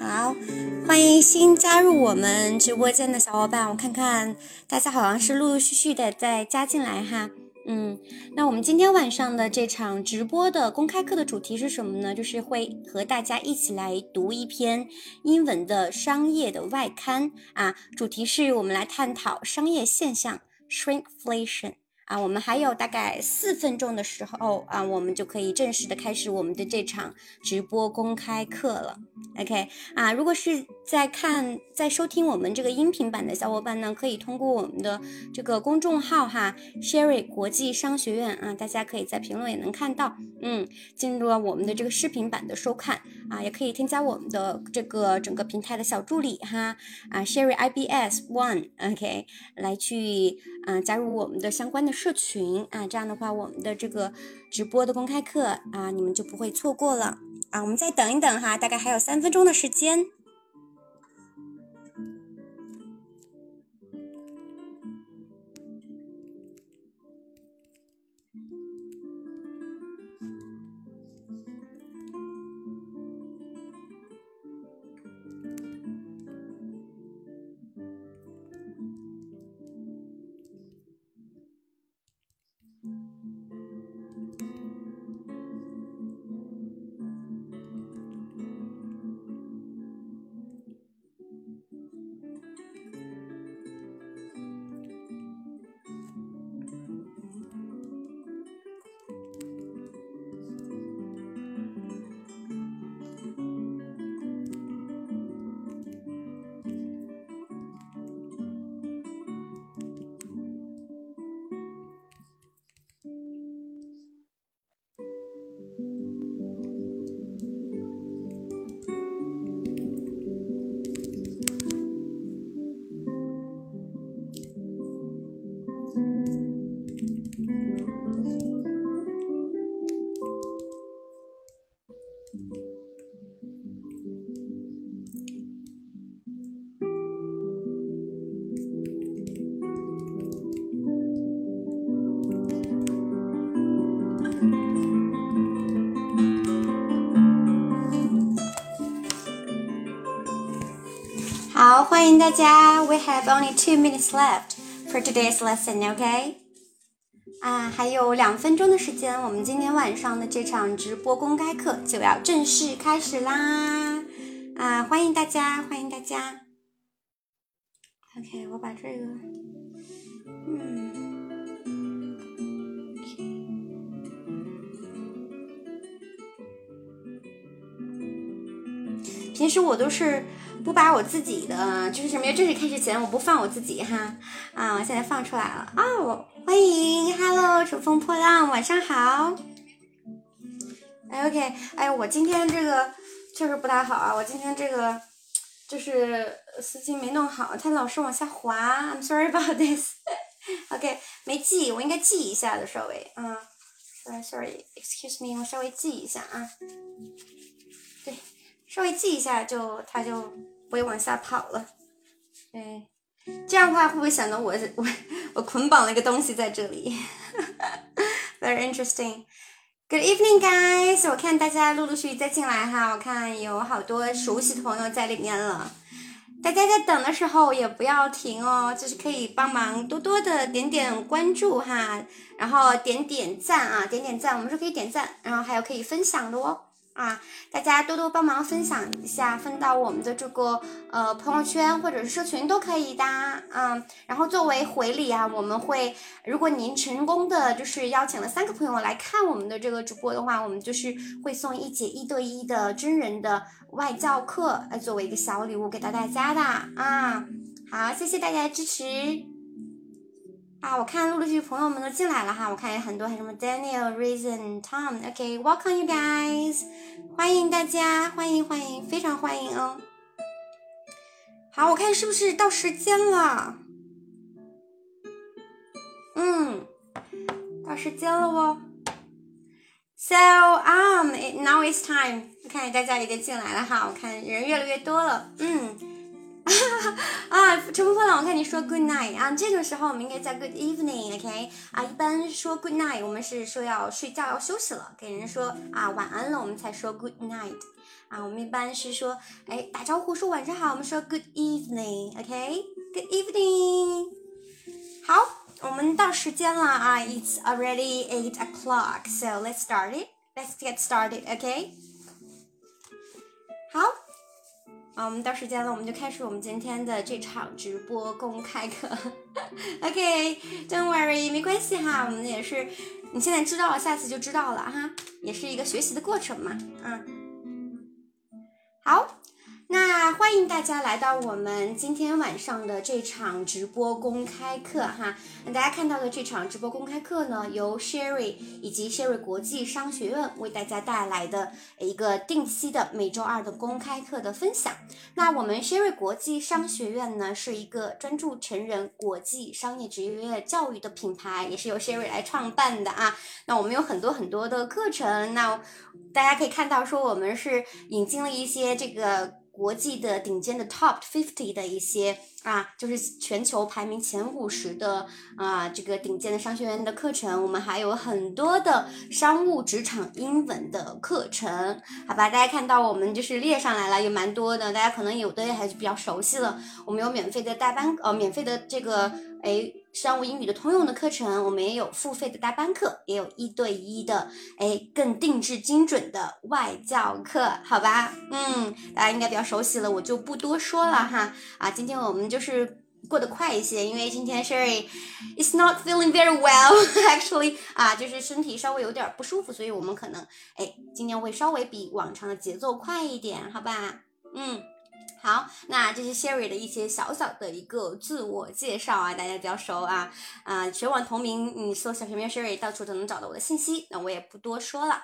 好，欢迎新加入我们直播间的小伙伴，我看看大家好像是陆陆续续的在加进来哈。嗯，那我们今天晚上的这场直播的公开课的主题是什么呢？就是会和大家一起来读一篇英文的商业的外刊啊，主题是我们来探讨商业现象 shrinkflation。啊，我们还有大概四分钟的时候啊，我们就可以正式的开始我们的这场直播公开课了。OK，啊，如果是在看、在收听我们这个音频版的小伙伴呢，可以通过我们的这个公众号哈，Sherry 国际商学院啊，大家可以在评论也能看到，嗯，进入了我们的这个视频版的收看啊，也可以添加我们的这个整个平台的小助理哈，啊，Sherry IBS One，OK，来去啊加入我们的相关的。社群啊，这样的话，我们的这个直播的公开课啊，你们就不会错过了啊。我们再等一等哈，大概还有三分钟的时间。欢迎大家。We have only two minutes left for today's lesson. OK？啊，还有两分钟的时间，我们今天晚上的这场直播公开课就要正式开始啦！啊，欢迎大家，欢迎大家。OK，我把这个，嗯，平时我都是。不把我自己的，就是什么呀正式开始前，我不放我自己哈啊！我现在放出来了哦，欢迎，Hello，乘风破浪，晚上好。哎，OK，哎，我今天这个确实不太好啊，我今天这个就是丝巾没弄好，它老是往下滑，I'm sorry about this。OK，没系，我应该系一下的，稍微，嗯，sorry，sorry，excuse me，我稍微系一下啊，稍微系一下就它就。不会往下跑了，对，这样的话会不会显得我我我捆绑了一个东西在这里？Very interesting. Good evening, guys. 我看大家陆陆续续在进来哈，我看有好多熟悉的朋友在里面了。大家在等的时候也不要停哦，就是可以帮忙多多的点点关注哈，然后点点赞啊，点点赞，我们是可以点赞，然后还有可以分享的哦。啊，大家多多帮忙分享一下，分到我们的这个呃朋友圈或者是社群都可以的啊。然后作为回礼啊，我们会，如果您成功的就是邀请了三个朋友来看我们的这个直播的话，我们就是会送一节一对一的真人的外教课，来作为一个小礼物给到大家的啊。好，谢谢大家的支持。啊，我看陆陆续续朋友们都进来了哈，我看有很多，还什么 Daniel、Reason、Tom，OK，Welcome you guys，欢迎大家，欢迎欢迎，非常欢迎哦。好，我看是不是到时间了？嗯，到时间了哦。So um now it's time，我看大家已经进来了哈，我看人越来越多了，嗯。啊，乘风破浪，我看你说 good night 啊，这个时候我们应该叫 good evening，OK？啊，一般说 good night，我们是说要睡觉要休息了，给人说啊晚安了，我们才说 good night。啊，我们一般是说，哎，打招呼说晚上好，我们说 good evening，OK？Good evening。好，我们到时间了啊，It's already eight o'clock，so let's start it. Let's get started，OK？好。啊，我们到时间了，我们就开始我们今天的这场直播公开课。OK，Don't worry，没关系哈，我们也是，你现在知道了，下次就知道了哈，也是一个学习的过程嘛，嗯，好。那欢迎大家来到我们今天晚上的这场直播公开课哈。那大家看到的这场直播公开课呢，由 Sherry 以及 Sherry 国际商学院为大家带来的一个定期的每周二的公开课的分享。那我们 Sherry 国际商学院呢，是一个专注成人国际商业职业教育的品牌，也是由 Sherry 来创办的啊。那我们有很多很多的课程，那大家可以看到说我们是引进了一些这个。国际的顶尖的 top fifty 的一些啊，就是全球排名前五十的啊，这个顶尖的商学院的课程，我们还有很多的商务职场英文的课程，好吧？大家看到我们就是列上来了，有蛮多的，大家可能有的还是比较熟悉了。我们有免费的代班，呃，免费的这个，哎。商务英语的通用的课程，我们也有付费的大班课，也有一对一的，哎，更定制精准的外教课，好吧？嗯，大家应该比较熟悉了，我就不多说了哈。啊，今天我们就是过得快一些，因为今天 Sherry is not feeling very well actually，啊，就是身体稍微有点不舒服，所以我们可能，哎，今天会稍微比往常的节奏快一点，好吧？嗯。好，那这是 Sherry 的一些小小的一个自我介绍啊，大家比较熟啊，啊，全网同名，你搜小学妹 Sherry，到处都能找到我的信息，那我也不多说了。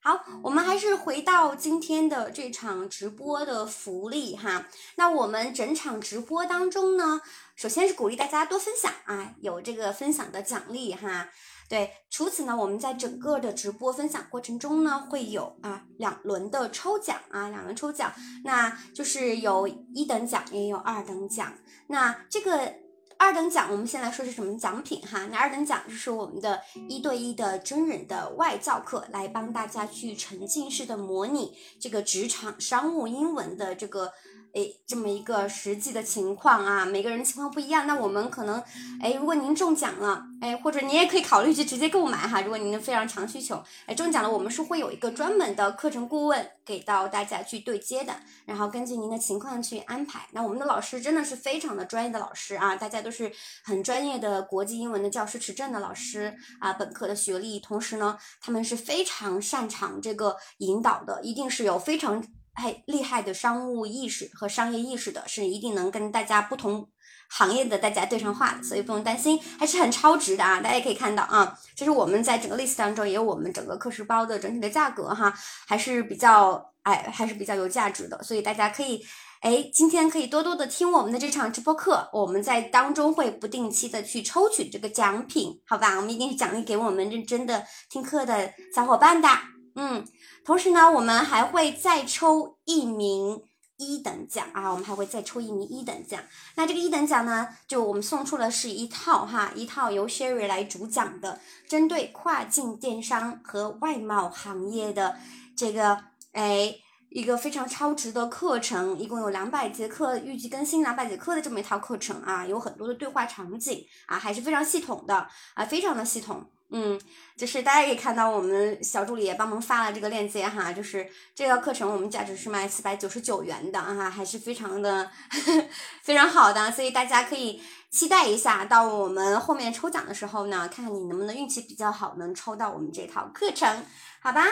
好，我们还是回到今天的这场直播的福利哈。那我们整场直播当中呢，首先是鼓励大家多分享啊，有这个分享的奖励哈。对，除此呢，我们在整个的直播分享过程中呢，会有啊两轮的抽奖啊，两轮抽奖，那就是有一等奖，也有二等奖。那这个二等奖，我们先来说是什么奖品哈？那二等奖就是我们的一对一的真人的外教课，来帮大家去沉浸式的模拟这个职场商务英文的这个。哎，这么一个实际的情况啊，每个人情况不一样。那我们可能，哎，如果您中奖了，哎，或者您也可以考虑去直接购买哈。如果您非常强需求，哎，中奖了，我们是会有一个专门的课程顾问给到大家去对接的，然后根据您的情况去安排。那我们的老师真的是非常的专业的老师啊，大家都是很专业的国际英文的教师持证的老师啊，本科的学历，同时呢，他们是非常擅长这个引导的，一定是有非常。哎，厉害的商务意识和商业意识的，是一定能跟大家不同行业的大家对上话的，所以不用担心，还是很超值的啊！大家可以看到啊，其实我们在整个 list 当中也有我们整个课时包的整体的价格哈，还是比较哎，还是比较有价值的，所以大家可以哎，今天可以多多的听我们的这场直播课，我们在当中会不定期的去抽取这个奖品，好吧？我们一定是奖励给我们认真的听课的小伙伴的，嗯。同时呢，我们还会再抽一名一等奖啊，我们还会再抽一名一等奖。那这个一等奖呢，就我们送出的是一套哈，一套由 Sherry 来主讲的，针对跨境电商和外贸行业的这个哎一个非常超值的课程，一共有两百节课，预计更新两百节课的这么一套课程啊，有很多的对话场景啊，还是非常系统的啊，非常的系统。嗯，就是大家可以看到，我们小助理也帮忙发了这个链接哈，就是这个课程我们价值是卖四百九十九元的哈，还是非常的 非常好的，所以大家可以期待一下，到我们后面抽奖的时候呢，看看你能不能运气比较好，能抽到我们这套课程，好吧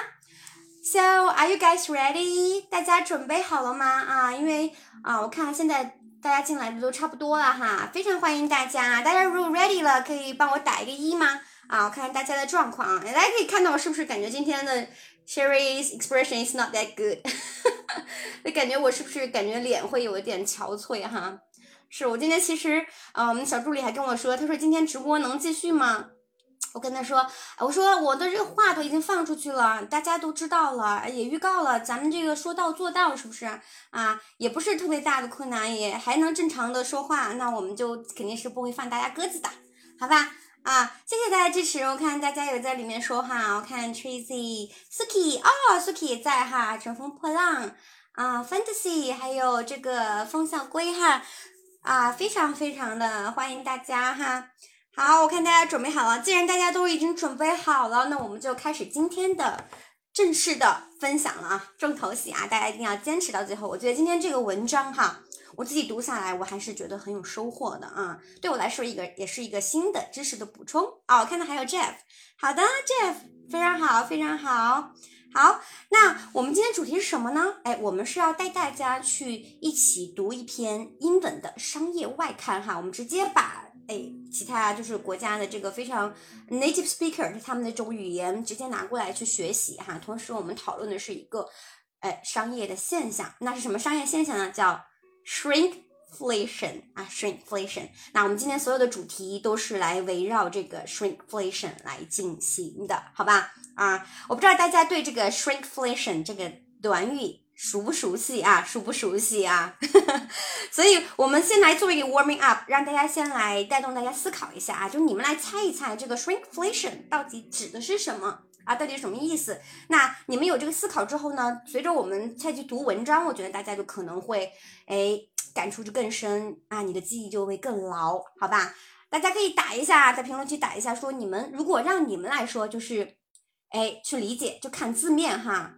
？So are you guys ready？大家准备好了吗？啊，因为啊，我看现在大家进来的都差不多了哈，非常欢迎大家，大家如果 ready 了，可以帮我打一个一吗？啊，我看看大家的状况啊，大家可以看到是不是感觉今天的 Sherry's expression is not that good？就感觉我是不是感觉脸会有一点憔悴哈？是我今天其实，嗯，我们小助理还跟我说，他说今天直播能继续吗？我跟他说，我说我的这个话都已经放出去了，大家都知道了，也预告了，咱们这个说到做到，是不是啊？也不是特别大的困难，也还能正常的说话，那我们就肯定是不会放大家鸽子的，好吧？啊，谢谢大家支持，我看大家有在里面说哈，我看 Tracy、Suki 哦，Suki 也在哈，乘风破浪啊，Fantasy 还有这个风向龟哈，啊，非常非常的欢迎大家哈。好，我看大家准备好了。既然大家都已经准备好了，那我们就开始今天的正式的分享了啊！重头戏啊，大家一定要坚持到最后。我觉得今天这个文章哈，我自己读下来，我还是觉得很有收获的啊。对我来说，一个也是一个新的知识的补充啊。我看到还有 Jeff，好的，Jeff，非常好，非常好。好，那我们今天主题是什么呢？哎，我们是要带大家去一起读一篇英文的商业外刊哈。我们直接把。哎，其他就是国家的这个非常 native speaker，他们的这种语言直接拿过来去学习哈。同时，我们讨论的是一个哎商业的现象，那是什么商业现象呢？叫 shrinkflation 啊，shrinkflation。那我们今天所有的主题都是来围绕这个 shrinkflation 来进行的，好吧？啊，我不知道大家对这个 shrinkflation 这个短语。熟不熟悉啊？熟不熟悉啊？所以，我们先来做一个 warming up，让大家先来带动大家思考一下啊，就你们来猜一猜这个 shrinkflation 到底指的是什么啊？到底什么意思？那你们有这个思考之后呢，随着我们再去读文章，我觉得大家就可能会哎感触就更深啊，你的记忆就会更牢，好吧？大家可以打一下，在评论区打一下，说你们如果让你们来说，就是哎去理解，就看字面哈。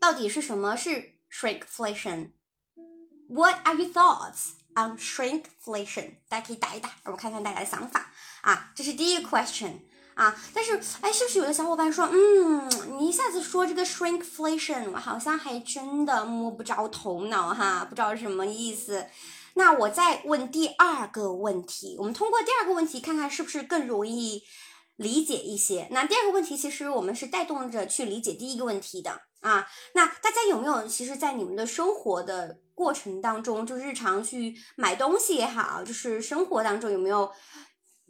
到底是什么是 shrinkflation？What are your thoughts on shrinkflation？大家可以打一打，让我看看大家的想法啊。这是第一个 question 啊。但是，哎，是不是有的小伙伴说，嗯，你一下子说这个 shrinkflation，我好像还真的摸不着头脑哈，不知道什么意思。那我再问第二个问题，我们通过第二个问题看看是不是更容易理解一些。那第二个问题，其实我们是带动着去理解第一个问题的。啊，那大家有没有其实，在你们的生活的过程当中，就日常去买东西也好，就是生活当中有没有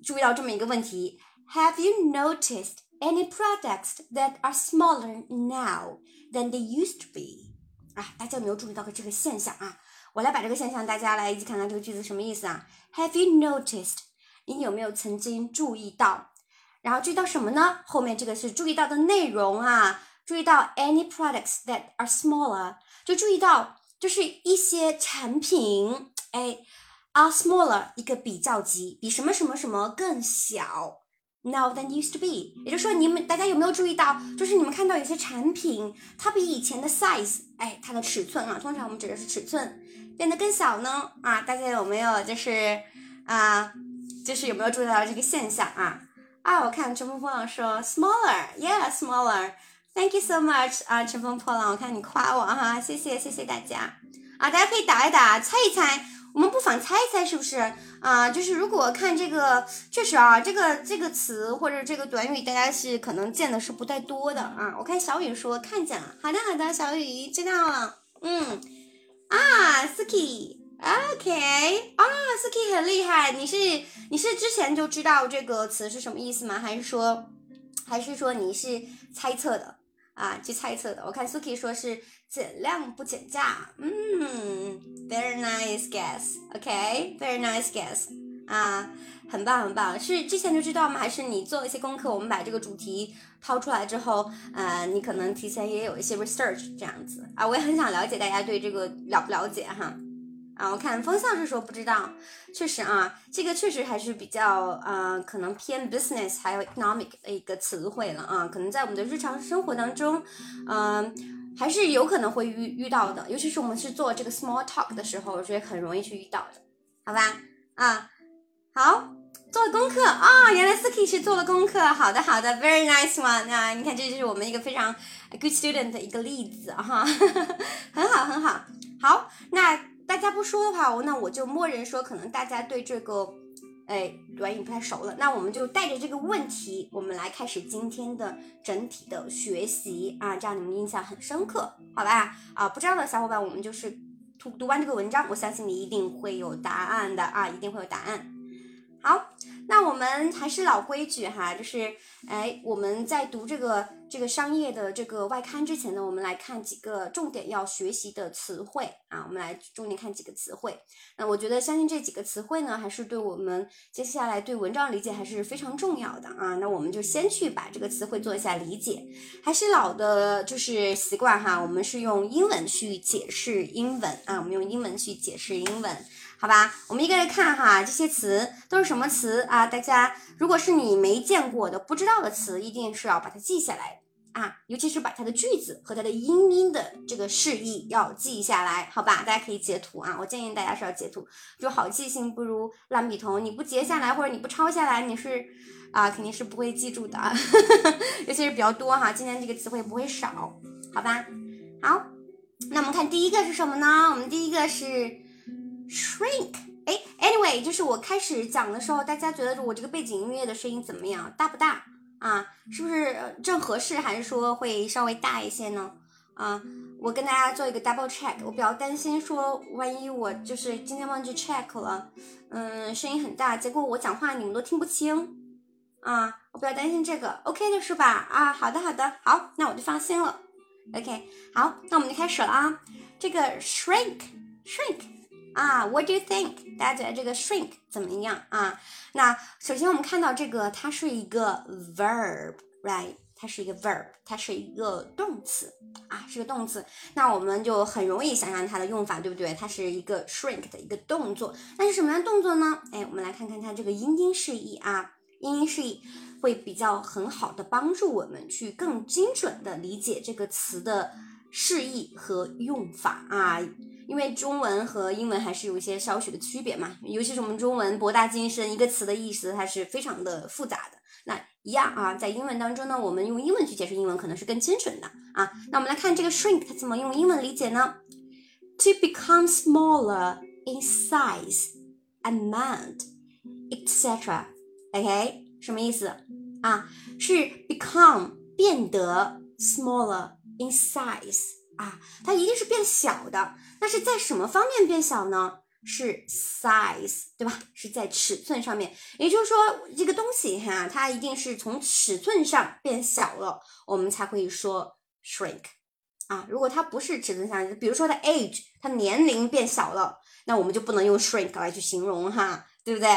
注意到这么一个问题？Have you noticed any products that are smaller now than they used to be？啊，大家有没有注意到个这个现象啊？我来把这个现象大家来一起看看这个句子什么意思啊？Have you noticed？你有没有曾经注意到？然后注意到什么呢？后面这个是注意到的内容啊。注意到 any products that are smaller，就注意到就是一些产品，哎，are smaller 一个比较级，比什么什么什么更小，now than used to be。也就是说，你们大家有没有注意到，就是你们看到有些产品，它比以前的 size，哎，它的尺寸啊，通常我们指的是尺寸变得更小呢？啊，大家有没有就是啊，就是有没有注意到这个现象啊？啊，我看乘风破浪说 smaller，yeah，smaller。Thank you so much 啊，乘风破浪，我看你夸我哈，谢谢谢谢大家啊，大家可以打一打，猜一猜，我们不妨猜一猜是不是啊？就是如果看这个，确实啊，这个这个词或者这个短语，大家是可能见的是不太多的啊。我看小雨说看见了，好的好的，小雨知道了，嗯啊，Suki，OK，啊，Suki 很厉害，你是你是之前就知道这个词是什么意思吗？还是说还是说你是猜测的？啊，去猜测的。我看 Suki 说是减量不减价，嗯，very nice guess，OK，very nice guess，啊，很棒很棒。是之前就知道吗？还是你做了一些功课？我们把这个主题抛出来之后，呃，你可能提前也有一些 research 这样子啊。我也很想了解大家对这个了不了解哈。啊，我看风向是说不知道，确实啊，这个确实还是比较呃，可能偏 business 还有 economic 的一个词汇了啊，可能在我们的日常生活当中，嗯，还是有可能会遇遇到的，尤其是我们是做这个 small talk 的时候，我觉得很容易去遇到的，好吧？啊，好，做了功课啊，原来 Suki 是做了功课，好的好的，very nice one 啊，你看这就是我们一个非常 good student 的一个例子哈，很好很好，好，那。大家不说的话，那我就默认说，可能大家对这个，哎，短语不太熟了。那我们就带着这个问题，我们来开始今天的整体的学习啊，这样你们印象很深刻，好吧？啊，不知道的小伙伴，我们就是读读完这个文章，我相信你一定会有答案的啊，一定会有答案。好，那我们还是老规矩哈，就是哎，我们在读这个这个商业的这个外刊之前呢，我们来看几个重点要学习的词汇啊，我们来重点看几个词汇。那我觉得相信这几个词汇呢，还是对我们接下来对文章理解还是非常重要的啊。那我们就先去把这个词汇做一下理解，还是老的就是习惯哈，我们是用英文去解释英文啊，我们用英文去解释英文。好吧，我们一个个看哈，这些词都是什么词啊？大家如果是你没见过的、不知道的词，一定是要把它记下来啊，尤其是把它的句子和它的音音的这个释义要记下来，好吧？大家可以截图啊，我建议大家是要截图，就好记性不如烂笔头，你不截下来或者你不抄下来，你是啊肯定是不会记住的啊，尤其是比较多哈，今天这个词汇不会少，好吧？好，那我们看第一个是什么呢？我们第一个是。Shrink，哎，Anyway，就是我开始讲的时候，大家觉得我这个背景音乐的声音怎么样？大不大啊？是不是正合适，还是说会稍微大一些呢？啊，我跟大家做一个 double check，我比较担心说，万一我就是今天忘记 check 了，嗯，声音很大，结果我讲话你们都听不清啊，我比较担心这个，OK 的是吧？啊，好的好的，好，那我就放心了。OK，好，那我们就开始了啊，这个 shrink，shrink。啊，What do you think？大家觉得这个 shrink 怎么样啊？那首先我们看到这个，它是一个 verb，right？它是一个 verb，它是一个动词啊，是个动词。那我们就很容易想象它的用法，对不对？它是一个 shrink 的一个动作。那是什么样的动作呢？哎，我们来看看它这个音音释义啊，音音释义会比较很好的帮助我们去更精准的理解这个词的释义和用法啊。因为中文和英文还是有一些少许的区别嘛，尤其是我们中文博大精深，一个词的意思它是非常的复杂的。那一样啊，在英文当中呢，我们用英文去解释英文可能是更精准的啊。那我们来看这个 shrink 它怎么用英文理解呢？To become smaller in size, amount, etc. OK，什么意思啊？是 become 变得 smaller in size。啊，它一定是变小的。那是在什么方面变小呢？是 size，对吧？是在尺寸上面。也就是说，这个东西哈，它一定是从尺寸上变小了，我们才会说 shrink。啊，如果它不是尺寸上，比如说它 age，它年龄变小了，那我们就不能用 shrink 来去形容哈，对不对？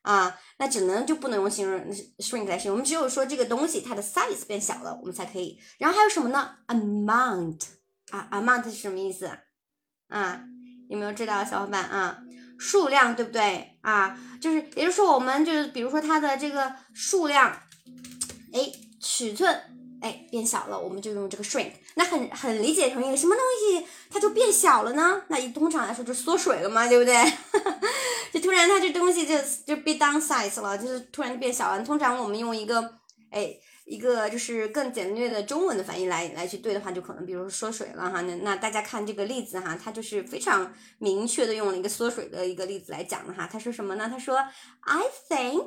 啊，那只能就不能用形容 shrink 来形容，我们只有说这个东西它的 size 变小了，我们才可以。然后还有什么呢？amount。啊，amount 是什么意思？啊，有没有知道小伙伴啊？数量对不对啊？就是，也就是说，我们就是，比如说它的这个数量，哎，尺寸，哎，变小了，我们就用这个 shrink。那很很理解成一个什么东西，它就变小了呢？那一通常来说就缩水了嘛，对不对？就突然它这东西就就 be down size 了，就是突然就变小了。通常我们用一个，哎。一个就是更简略的中文的翻译来来去对的话，就可能比如说缩水了哈。那那大家看这个例子哈，它就是非常明确的用了一个缩水的一个例子来讲的哈。他说什么呢？他说，I think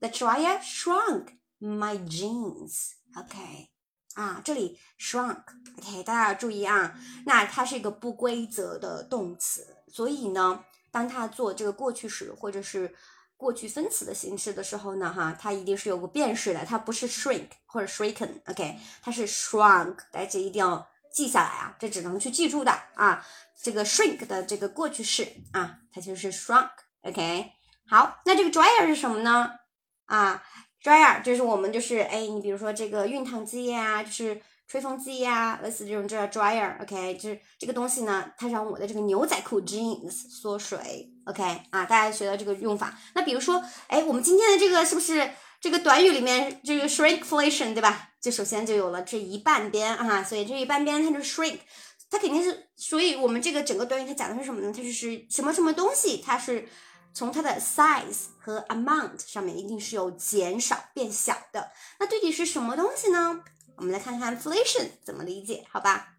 the dryer shrunk my jeans. OK，啊，这里 shrunk，OK，大家要注意啊。那它是一个不规则的动词，所以呢，当它做这个过去时或者是过去分词的形式的时候呢，哈，它一定是有个变式的，它不是 shrink 或者 shrinken，OK，它是 shrunk，大家一定要记下来啊，这只能去记住的啊，这个 shrink 的这个过去式啊，它就是 shrunk，OK，好，那这个 dryer 是什么呢？啊，dryer 就是我们就是哎，你比如说这个熨烫机呀，就是。吹风机呀，类似这种叫 dryer，OK，就是这个东西呢，它让我的这个牛仔裤 jeans 缩水，OK，啊，大家学到这个用法。那比如说，哎，我们今天的这个是不是这个短语里面这个 shrinkflation，对吧？就首先就有了这一半边啊，所以这一半边它就 shrink，它肯定是，所以我们这个整个短语它讲的是什么呢？它就是什么什么东西，它是从它的 size 和 amount 上面一定是有减少变小的。那具体是什么东西呢？我们来看看 inflation 怎么理解，好吧？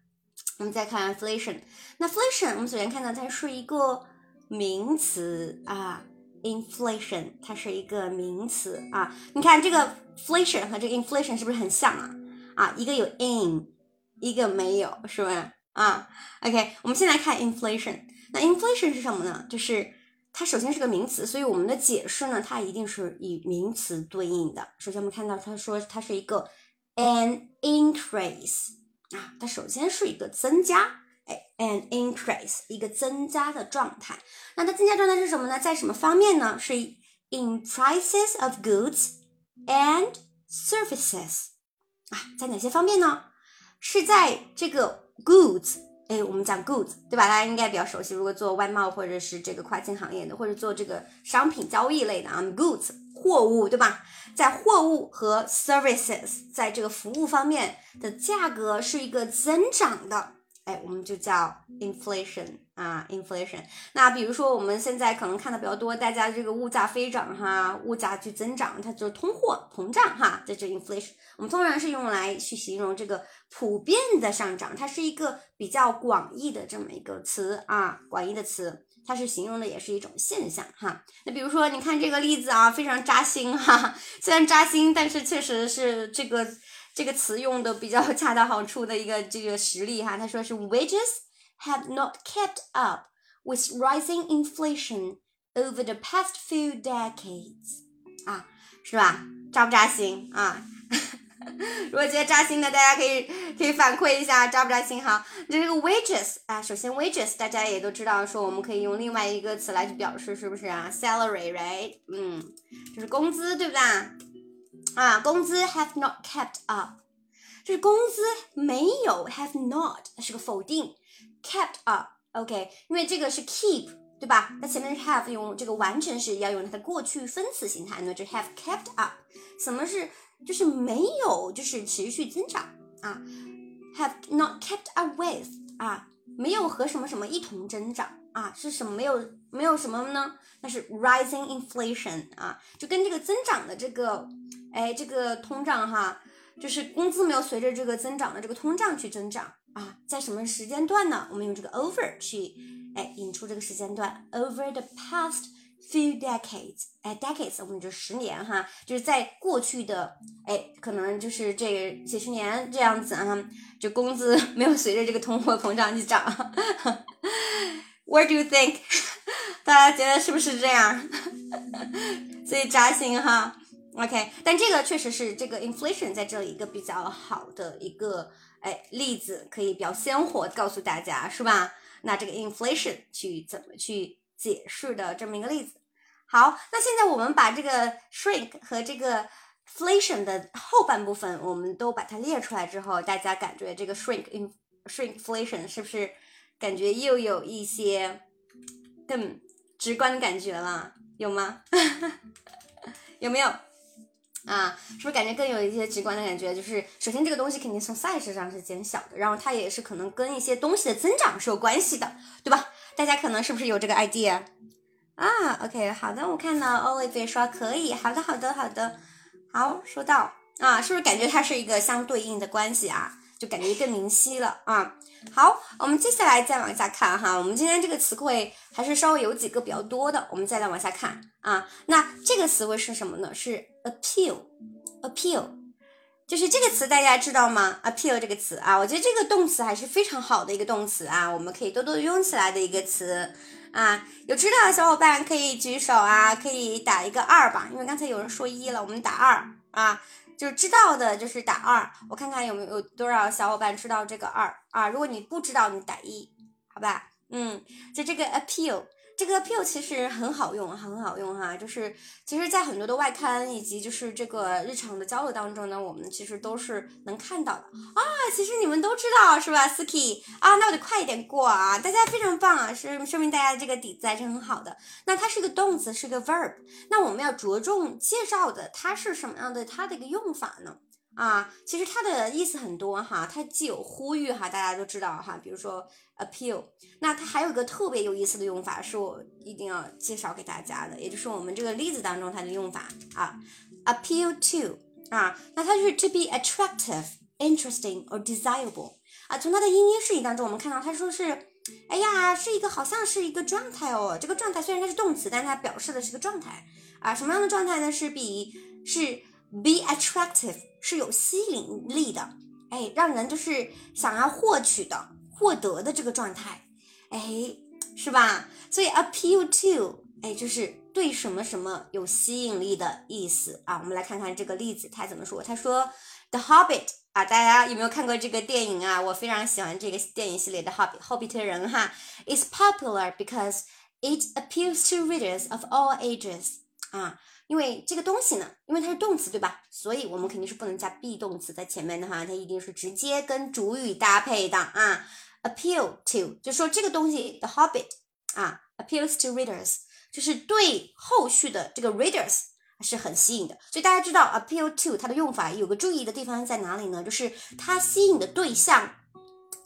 我们再看 inflation。那 inflation 我们首先看到它是一个名词啊，inflation 它是一个名词啊。你看这个 inflation 和这个 inflation 是不是很像啊？啊，一个有 in，一个没有，是吧？啊，OK，我们先来看 inflation。那 inflation 是什么呢？就是它首先是个名词，所以我们的解释呢，它一定是以名词对应的。首先我们看到它说它是一个 an increase 啊，它首先是一个增加，，an increase 一个增加的状态。那它增加状态是什么呢？在什么方面呢？是 in prices of goods and services 啊，在哪些方面呢？是在这个 goods。哎，我们讲 goods，对吧？大家应该比较熟悉。如果做外贸或者是这个跨境行业的，或者做这个商品交易类的啊，goods 货物，对吧？在货物和 services 在这个服务方面的价格是一个增长的。哎，我们就叫 inflation 啊，inflation。那比如说我们现在可能看的比较多，大家这个物价飞涨哈，物价去增长，它就通货膨胀哈，这就 inflation。我们通常是用来去形容这个普遍的上涨，它是一个比较广义的这么一个词啊，广义的词，它是形容的也是一种现象哈。那比如说你看这个例子啊，非常扎心哈，虽然扎心，但是确实是这个。这个词用的比较 恰到好处的一个这个实例哈，他说是 wages have not kept up with rising inflation over the past few decades，啊，是吧？扎不扎心啊？如果觉得扎心的，大家可以可以反馈一下扎不扎心哈。就这个 wages 啊，首先 wages 大家也都知道，说我们可以用另外一个词来去表示，是不是啊？salary，right？嗯，就是工资，对不对？啊，工资 have not kept up，就是工资没有 have not，是个否定，kept up，OK，因为这个是 keep，对吧？那前面是 have 用这个完成时要用它的过去分词形态，那就 have kept up。什么是就是没有就是持续增长啊？have not kept up with 啊，没有和什么什么一同增长啊？是什么没有没有什么呢？那是 rising inflation 啊，就跟这个增长的这个。哎，这个通胀哈，就是工资没有随着这个增长的这个通胀去增长啊，在什么时间段呢？我们用这个 over 去哎引出这个时间段，over the past few decades，哎，decades 我们就十年哈，就是在过去的哎，可能就是这几十年这样子啊，就工资没有随着这个通货膨胀去涨。What do you think？大家觉得是不是这样？所以扎心哈。OK，但这个确实是这个 inflation 在这里一个比较好的一个哎例子，可以比较鲜活告诉大家是吧？那这个 inflation 去怎么去解释的这么一个例子。好，那现在我们把这个 shrink 和这个 inflation 的后半部分，我们都把它列出来之后，大家感觉这个 shrink in shrinkflation 是不是感觉又有一些更直观的感觉了？有吗？有没有？啊，是不是感觉更有一些直观的感觉？就是首先这个东西肯定从 size 上是减小的，然后它也是可能跟一些东西的增长是有关系的，对吧？大家可能是不是有这个 idea 啊？OK，好的，我看到 Olive 说可以，好的，好的，好的，好，收到啊，是不是感觉它是一个相对应的关系啊？就感觉更明晰了啊。好，我们接下来再往下看哈。我们今天这个词汇还是稍微有几个比较多的，我们再来往下看啊。那这个词汇是什么呢？是 appeal，appeal，就是这个词大家知道吗？appeal 这个词啊，我觉得这个动词还是非常好的一个动词啊，我们可以多多用起来的一个词啊。有知道的小伙伴可以举手啊，可以打一个二吧，因为刚才有人说一了，我们打二啊。就是知道的，就是打二。我看看有没有多少小伙伴知道这个二啊？如果你不知道，你打一，好吧？嗯，就这个 appeal。这个 appeal 其实很好用，很好用哈。就是其实，在很多的外刊以及就是这个日常的交流当中呢，我们其实都是能看到的啊。其实你们都知道是吧？ski 啊，那我得快一点过啊。大家非常棒啊，是说明大家这个底子还是很好的。那它是个动词，是个 verb。那我们要着重介绍的，它是什么样的？它的一个用法呢？啊，其实它的意思很多哈，它既有呼吁哈，大家都知道哈，比如说 appeal，那它还有一个特别有意思的用法，是我一定要介绍给大家的，也就是我们这个例子当中它的用法啊，appeal to 啊，那它就是 to be attractive, interesting or desirable 啊，从它的音音释义当中我们看到它说是，哎呀，是一个好像是一个状态哦，这个状态虽然它是动词，但它表示的是个状态。啊，什么样的状态呢？是比是 be attractive。是有吸引力的，哎，让人就是想要获取的、获得的这个状态，哎，是吧？所以 appeal to 哎，就是对什么什么有吸引力的意思啊。我们来看看这个例子，他怎么说？他说，The Hobbit 啊，大家有没有看过这个电影啊？我非常喜欢这个电影系列的《Hobbit》，霍比特人哈，is popular because it appeals to readers of all ages 啊。因为这个东西呢，因为它是动词，对吧？所以我们肯定是不能加 be 动词在前面的哈，它一定是直接跟主语搭配的啊。Appeal to 就说这个东西，The Hobbit 啊，appeals to readers，就是对后续的这个 readers 是很吸引的。所以大家知道 appeal to 它的用法有个注意的地方在哪里呢？就是它吸引的对象，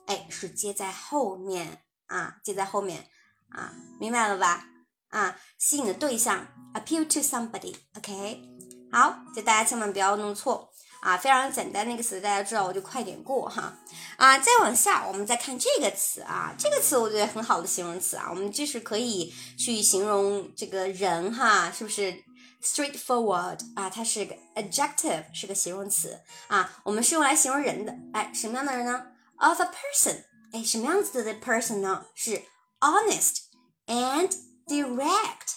哎，是接在后面啊，接在后面啊，明白了吧？啊，吸引的对象 appeal to somebody，OK，好，就大家千万不要弄错啊，非常简单那个词，大家知道我就快点过哈。啊，再往下我们再看这个词啊，这个词我觉得很好的形容词啊，我们就是可以去形容这个人哈，是不是 straightforward 啊？它是个 adjective，是个形容词啊，我们是用来形容人的，哎，什么样的人呢？Of a person，哎，什么样子的 person 呢？是 honest and Direct，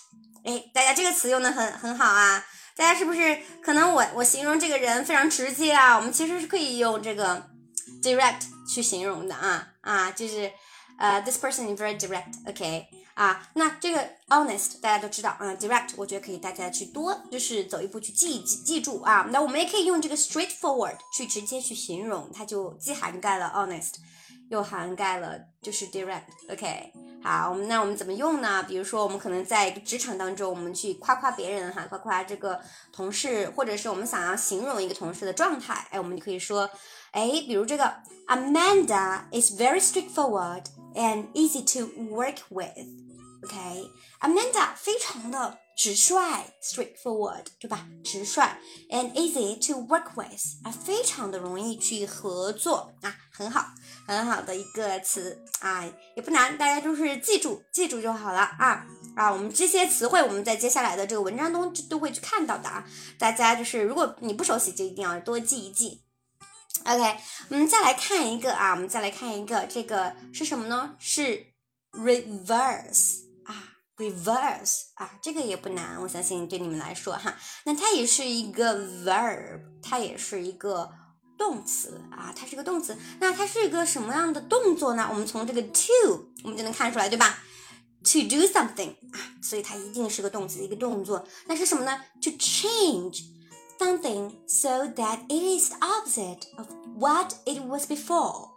哎，大家这个词用的很很好啊！大家是不是可能我我形容这个人非常直接啊？我们其实是可以用这个 direct 去形容的啊啊，就是呃，this person is very direct，OK 啊？那这个 honest 大家都知道啊，direct 我觉得可以大家去多就是走一步去记记记住啊。那我们也可以用这个 straightforward 去直接去形容，它就既涵盖了 honest，又涵盖了就是 direct，OK。好，那我们怎么用呢？比如说，我们可能在职场当中，我们去夸夸别人哈，夸夸这个同事，或者是我们想要形容一个同事的状态，哎，我们就可以说，哎，比如这个 Amanda is very straightforward and easy to work with，OK，Amanda 非常的直率，straightforward，对吧？直率，and easy to work with，啊，非常的容易去合作啊，很好。很好的一个词啊，也不难，大家就是记住记住就好了啊啊！我们这些词汇，我们在接下来的这个文章中都会去看到的啊。大家就是，如果你不熟悉，就一定要多记一记。OK，我们再来看一个啊，我们再来看一个，这个是什么呢？是 reverse 啊，reverse 啊，这个也不难，我相信对你们来说哈，那它也是一个 verb，它也是一个。动词啊，它是个动词，那它是一个什么样的动作呢？我们从这个 to 我们就能看出来，对吧？To do something 啊，所以它一定是个动词，一个动作。那是什么呢？To change something so that it is opposite of what it was before。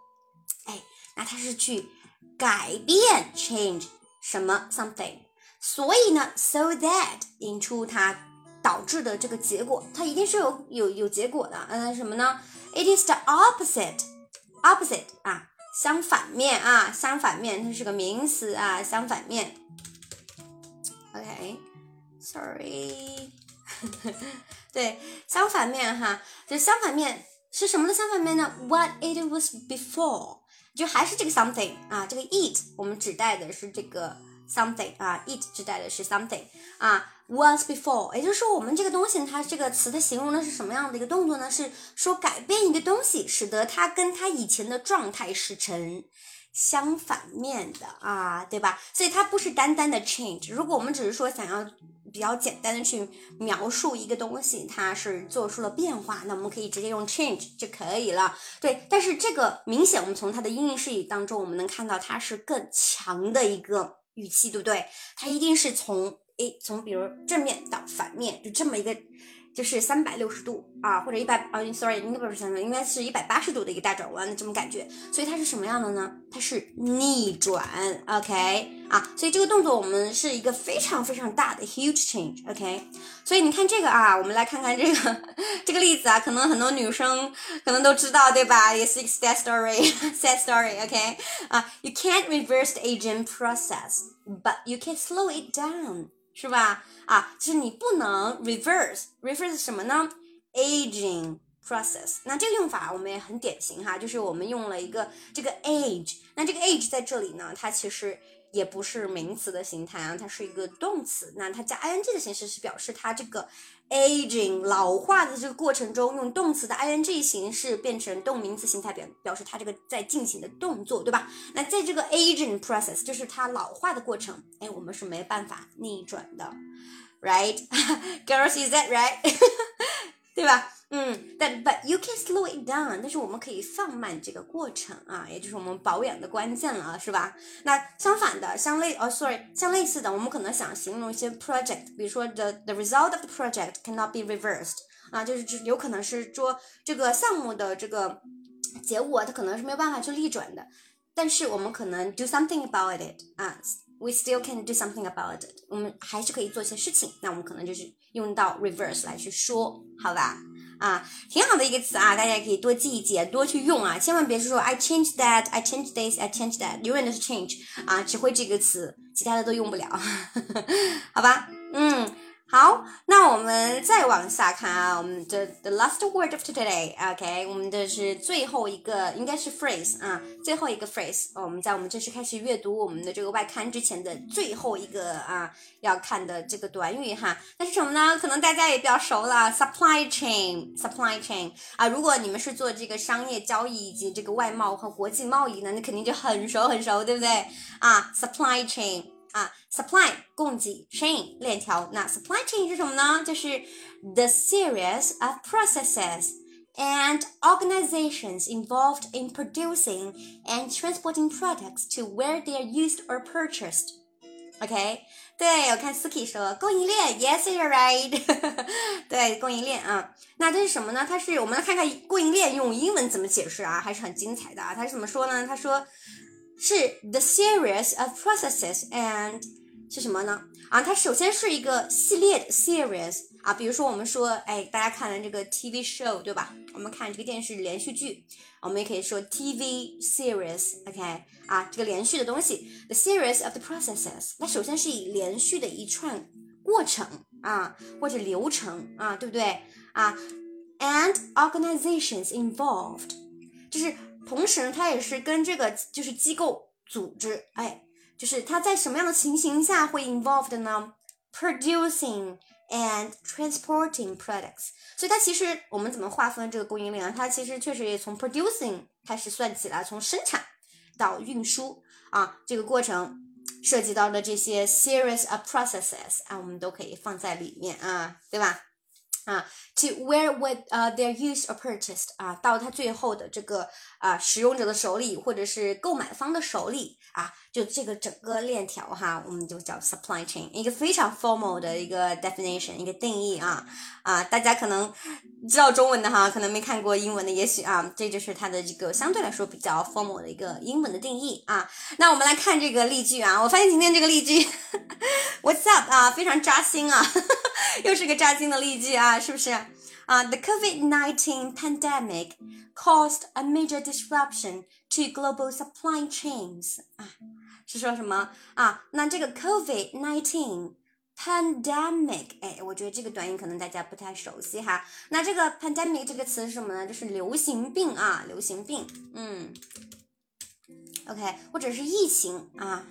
哎，那它是去改变 change 什么 something，所以呢，so that 引出它导致的这个结果，它一定是有有有结果的。嗯，什么呢？It is the opposite, opposite 啊，相反面啊，相反面，它是个名词啊，相反面。OK，sorry，对，相反面哈，就相反面是什么的相反面呢？What it was before，就还是这个 something 啊，这个 it 我们指代的是这个 something 啊，it 指代的是 something 啊。Once before，也就是说，我们这个东西，它这个词，它形容的是什么样的一个动作呢？是说改变一个东西，使得它跟它以前的状态是成相反面的啊，对吧？所以它不是单单的 change。如果我们只是说想要比较简单的去描述一个东西，它是做出了变化，那我们可以直接用 change 就可以了。对，但是这个明显，我们从它的英语释义当中，我们能看到它是更强的一个语气，对不对？它一定是从。诶，从比如正面到反面，就这么一个，就是三百六十度啊，或者一百啊，sorry，应该不是三百，应该是一百八十度的一个大转弯的这种感觉。所以它是什么样的呢？它是逆转，OK 啊。所以这个动作我们是一个非常非常大的 huge change，OK。所以你看这个啊，我们来看看这个 这个例子啊，可能很多女生可能都知道，对吧？也是一个 sad story，sad story，OK 啊。You can't reverse the aging process，but you can slow it down。是吧？啊，就是你不能 reverse，reverse 什么呢？aging process。那这个用法我们也很典型哈，就是我们用了一个这个 age。那这个 age 在这里呢，它其实也不是名词的形态啊，它是一个动词。那它加 ing 的形式是表示它这个 aging 老化的这个过程中，用动词的 ing 形式变成动名词形态表表示它这个在进行的动作，对吧？那在这个 aging process 就是它老化的过程，哎，我们是没办法逆转的，right？Girls，is that right？对吧？嗯，但 but you can slow it down，但是我们可以放慢这个过程啊，也就是我们保养的关键了，是吧？那相反的，相类哦，sorry，相类似的，我们可能想形容一些 project，比如说 the the result of the project cannot be reversed，啊，就是就有可能是说这个项目的这个结果它可能是没有办法去逆转的，但是我们可能 do something about it 啊，we still can do something about it，我们还是可以做一些事情，那我们可能就是用到 reverse 来去说，好吧？啊，挺好的一个词啊，大家也可以多记一记，多去用啊，千万别是说 I change that, I change this, I change that，永远都是 change 啊，只会这个词，其他的都用不了，好吧？嗯。好，那我们再往下看啊，我们的 the last word of today，OK，我们的是最后一个，应该是 phrase 啊，最后一个 phrase，我们在我们正式开始阅读我们的这个外刊之前的最后一个啊要看的这个短语哈，那是什么呢？可能大家也比较熟了，supply chain，supply chain 啊，如果你们是做这个商业交易以及这个外贸和国际贸易呢，那肯定就很熟很熟，对不对？啊，supply chain。啊，supply 供给，chain 链条。那 supply chain 是什么呢？就是 the series of processes and organizations involved in producing and transporting products to where they are used or purchased. OK，对我看 Suki 说供应链，Yes, you're right 对，供应链啊，那这是什么呢？它是我们来看看供应链用英文怎么解释啊，还是很精彩的啊。它是怎么说呢？他说。 是 the series of processes and 是什么呢？啊，它首先是一个系列的 series 啊，比如说我们说，哎，大家看了这个 TV show 对吧？我们看这个电视连续剧，我们也可以说 TV series，OK 啊，这个连续的东西，the series of the processes，那首先是以连续的一串过程啊或者流程啊，对不对啊？And organizations involved，就是。同时呢，它也是跟这个就是机构组织，哎，就是它在什么样的情形下会 involved 呢？Producing and transporting products，所以它其实我们怎么划分这个供应链啊？它其实确实也从 producing 开始算起来，从生产到运输啊，这个过程涉及到的这些 series of processes 啊，我们都可以放在里面啊，对吧？啊，to where would 呃 their used or purchased 啊，到他最后的这个啊使用者的手里，或者是购买方的手里啊，就这个整个链条哈，我们就叫 supply chain，一个非常 formal 的一个 definition，一个定义啊啊，大家可能知道中文的哈，可能没看过英文的，也许啊，这就是它的这个相对来说比较 formal 的一个英文的定义啊。那我们来看这个例句啊，我发现今天这个例句，What's up 啊，非常扎心啊。又是个扎心的例句啊，是不是啊？The COVID-19 pandemic caused a major disruption to global supply chains 啊，是说什么啊？那这个 COVID-19 pandemic，哎，我觉得这个短语可能大家不太熟悉哈。那这个 pandemic 这个词是什么呢？就是流行病啊，流行病，嗯，OK，或者是疫情啊。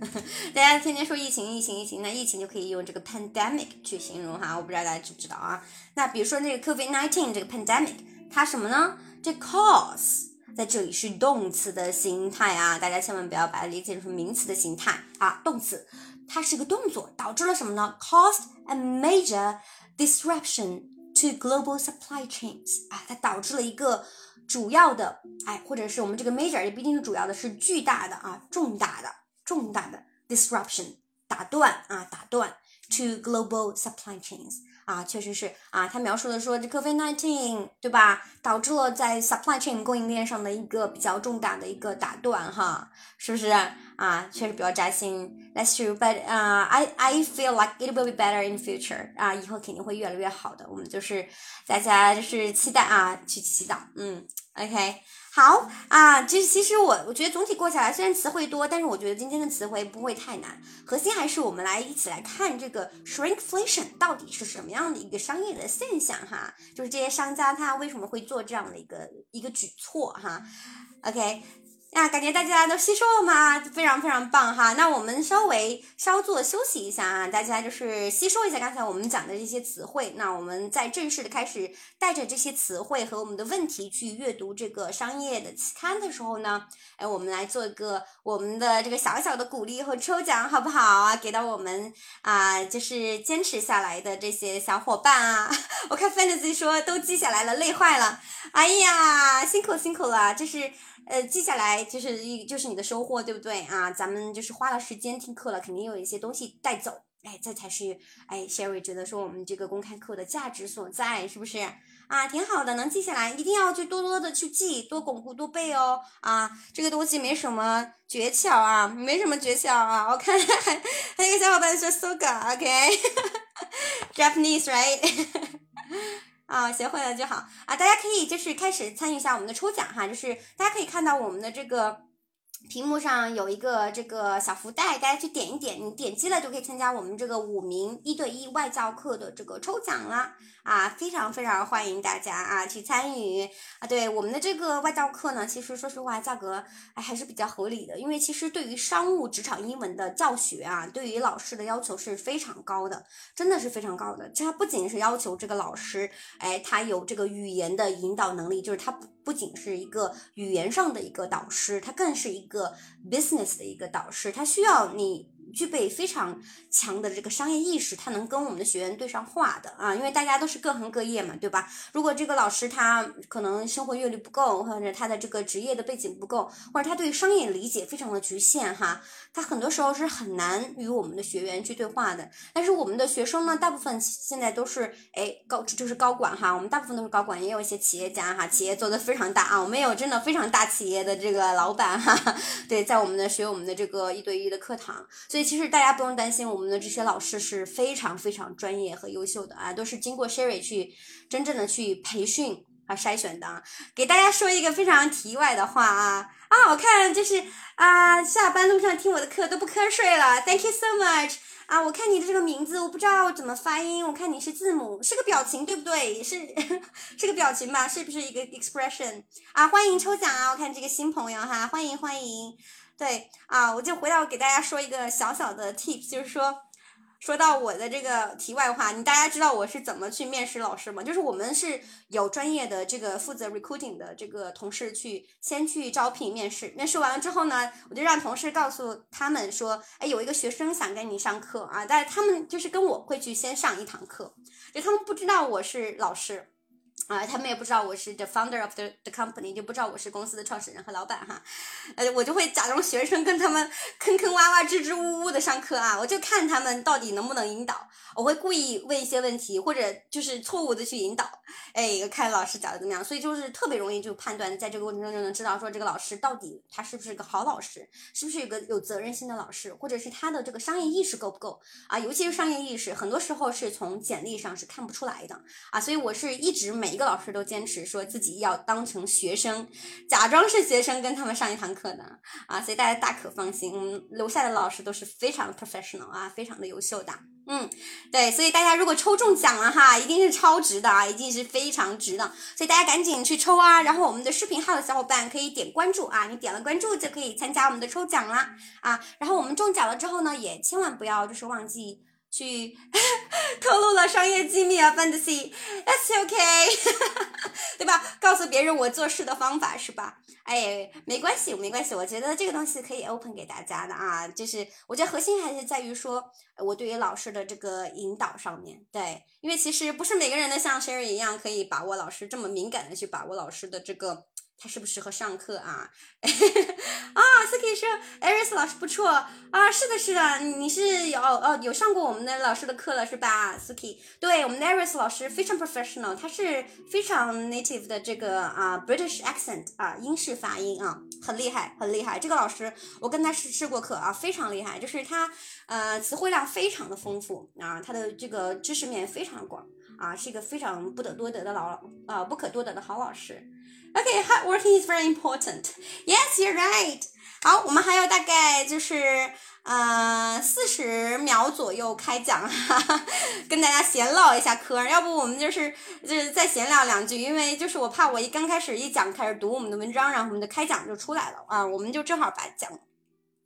大家天天说疫情，疫情，疫情，那疫情就可以用这个 pandemic 去形容哈。我不知道大家知不知道啊？那比如说那个 COVID nineteen 这个 pandemic，它什么呢？这 cause 在这里是动词的形态啊，大家千万不要把它理解成名词的形态啊。动词，它是个动作，导致了什么呢？caused a major disruption to global supply chains 啊，它导致了一个主要的，哎，或者是我们这个 major 也不一定是主要的，是巨大的啊，重大的。重大的 disruption 打断啊，打断 to global supply chains 啊，确实是啊，他描述的说这 COVID nineteen 对吧，导致了在 supply chain 供应链上的一个比较重大的一个打断哈，是不是？啊？确实比较扎心，That's true，but 啊，I I feel like it will be better in future 啊，以后肯定会越来越好的，我们就是大家就是期待啊，去祈祷，嗯，OK。好啊，其实其实我我觉得总体过下来，虽然词汇多，但是我觉得今天的词汇不会太难。核心还是我们来一起来看这个 shrinkflation 到底是什么样的一个商业的现象哈，就是这些商家他为什么会做这样的一个一个举措哈。OK，那，感觉大家都吸收了吗？非常非常棒哈！那我们稍微稍作休息一下啊，大家就是吸收一下刚才我们讲的这些词汇。那我们在正式的开始带着这些词汇和我们的问题去阅读这个商业的期刊的时候呢，哎，我们来做一个我们的这个小小的鼓励和抽奖，好不好啊？给到我们啊，就是坚持下来的这些小伙伴啊。我看 Fantasy 说都记下来了，累坏了。哎呀，辛苦辛苦了，这是。呃，记下来就是一就是你的收获，对不对啊？咱们就是花了时间听课了，肯定有一些东西带走，哎，这才是哎，Sherry 觉得说我们这个公开课的价值所在，是不是啊？挺好的，能记下来，一定要去多多的去记，多巩固，多背哦啊！这个东西没什么诀窍啊，没什么诀窍啊。我看 还有一个小伙伴说 Soga，OK，Japanese right。啊，学会了就好啊！大家可以就是开始参与一下我们的抽奖哈，就是大家可以看到我们的这个。屏幕上有一个这个小福袋，大家去点一点，你点击了就可以参加我们这个五名一对一外教课的这个抽奖啦！啊，非常非常欢迎大家啊去参与啊！对我们的这个外教课呢，其实说实话价格哎还是比较合理的，因为其实对于商务职场英文的教学啊，对于老师的要求是非常高的，真的是非常高的。它不仅是要求这个老师，哎，他有这个语言的引导能力，就是他不不仅是一个语言上的一个导师，他更是一个。business 的一个导师，他需要你。具备非常强的这个商业意识，他能跟我们的学员对上话的啊，因为大家都是各行各业嘛，对吧？如果这个老师他可能生活阅历不够，或者他的这个职业的背景不够，或者他对商业理解非常的局限哈，他很多时候是很难与我们的学员去对话的。但是我们的学生呢，大部分现在都是哎高就是高管哈，我们大部分都是高管，也有一些企业家哈，企业做的非常大啊，我们有真的非常大企业的这个老板哈，对，在我们的学我们的这个一对一的课堂，所以。其实大家不用担心，我们的这些老师是非常非常专业和优秀的啊，都是经过 Sherry 去真正的去培训啊筛选的。给大家说一个非常题外的话啊啊，我看就是啊，下班路上听我的课都不瞌睡了，Thank you so much 啊！我看你的这个名字，我不知道怎么发音，我看你是字母，是个表情对不对？是 是个表情吧？是不是一个 expression 啊？欢迎抽奖啊！我看这个新朋友哈，欢迎欢迎。对啊，我就回到给大家说一个小小的 tip，就是说，说到我的这个题外话，你大家知道我是怎么去面试老师吗？就是我们是有专业的这个负责 recruiting 的这个同事去先去招聘面试，面试完了之后呢，我就让同事告诉他们说，哎，有一个学生想跟你上课啊，但是他们就是跟我会去先上一堂课，就他们不知道我是老师。啊，他们也不知道我是 the founder of the the company，就不知道我是公司的创始人和老板哈。呃，我就会假装学生跟他们坑坑洼洼、支支吾吾的上课啊，我就看他们到底能不能引导。我会故意问一些问题，或者就是错误的去引导。哎，看老师讲的怎么样，所以就是特别容易就判断，在这个过程中就能知道说这个老师到底他是不是个好老师，是不是一个有责任心的老师，或者是他的这个商业意识够不够啊？尤其是商业意识，很多时候是从简历上是看不出来的啊。所以我是一直每。一个老师都坚持说自己要当成学生，假装是学生跟他们上一堂课的啊，所以大家大可放心，嗯，留下的老师都是非常的 professional 啊，非常的优秀的，嗯，对，所以大家如果抽中奖了哈，一定是超值的啊，一定是非常值的，所以大家赶紧去抽啊，然后我们的视频号的小伙伴可以点关注啊，你点了关注就可以参加我们的抽奖啦啊，然后我们中奖了之后呢，也千万不要就是忘记。去 透露了商业机密啊，Fantasy，That's OK，对吧？告诉别人我做事的方法是吧？哎，没关系，没关系，我觉得这个东西可以 open 给大家的啊。就是我觉得核心还是在于说，我对于老师的这个引导上面对，因为其实不是每个人都像 Sherry 一样可以把握老师这么敏感的去把握老师的这个。他适不适合上课啊？啊，Suki 说，Aris 老师不错啊，是的，是的，你是有哦有上过我们的老师的课了是吧？Suki，对，我们的 Aris 老师非常 professional，他是非常 native 的这个啊 British accent 啊英式发音啊，很厉害，很厉害。这个老师我跟他试试过课啊，非常厉害，就是他呃词汇量非常的丰富啊，他的这个知识面非常广。啊，是一个非常不得多得的老啊不可多得的好老师。OK，hard working is very important. Yes, you're right. 好，我们还有大概就是呃四十秒左右开讲，哈哈，跟大家闲唠一下嗑。要不我们就是就是再闲聊两句，因为就是我怕我一刚开始一讲开始读我们的文章，然后我们的开讲就出来了啊，我们就正好把奖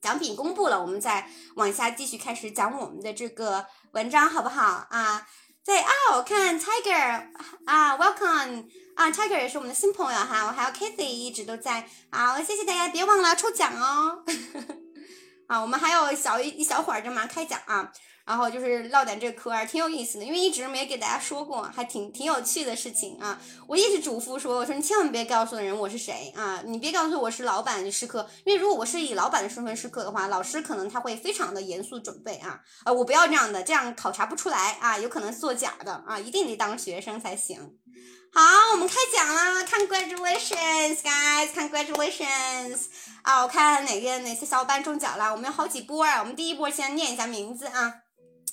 奖品公布了，我们再往下继续开始讲我们的这个文章，好不好啊？对啊，我看 Tiger 啊，Welcome。啊，Tiger 也是我们的新朋友哈，我还有 Kathy 一直都在，好，谢谢大家，别忘了抽奖哦。啊，我们还有小一一小会儿就马上开奖啊，然后就是唠点这嗑儿，挺有意思的，因为一直没给大家说过，还挺挺有趣的事情啊。我一直嘱咐说，我说你千万别告诉人我是谁啊，你别告诉我是老板试课，因为如果我是以老板的身份试课的话，老师可能他会非常的严肃准备啊，呃，我不要这样的，这样考察不出来啊，有可能作假的啊，一定得当学生才行。好，我们开讲啦！Congratulations, guys! Congratulations! 啊，我看哪个哪些小伙伴中奖了？我们有好几波啊！我们第一波先念一下名字啊。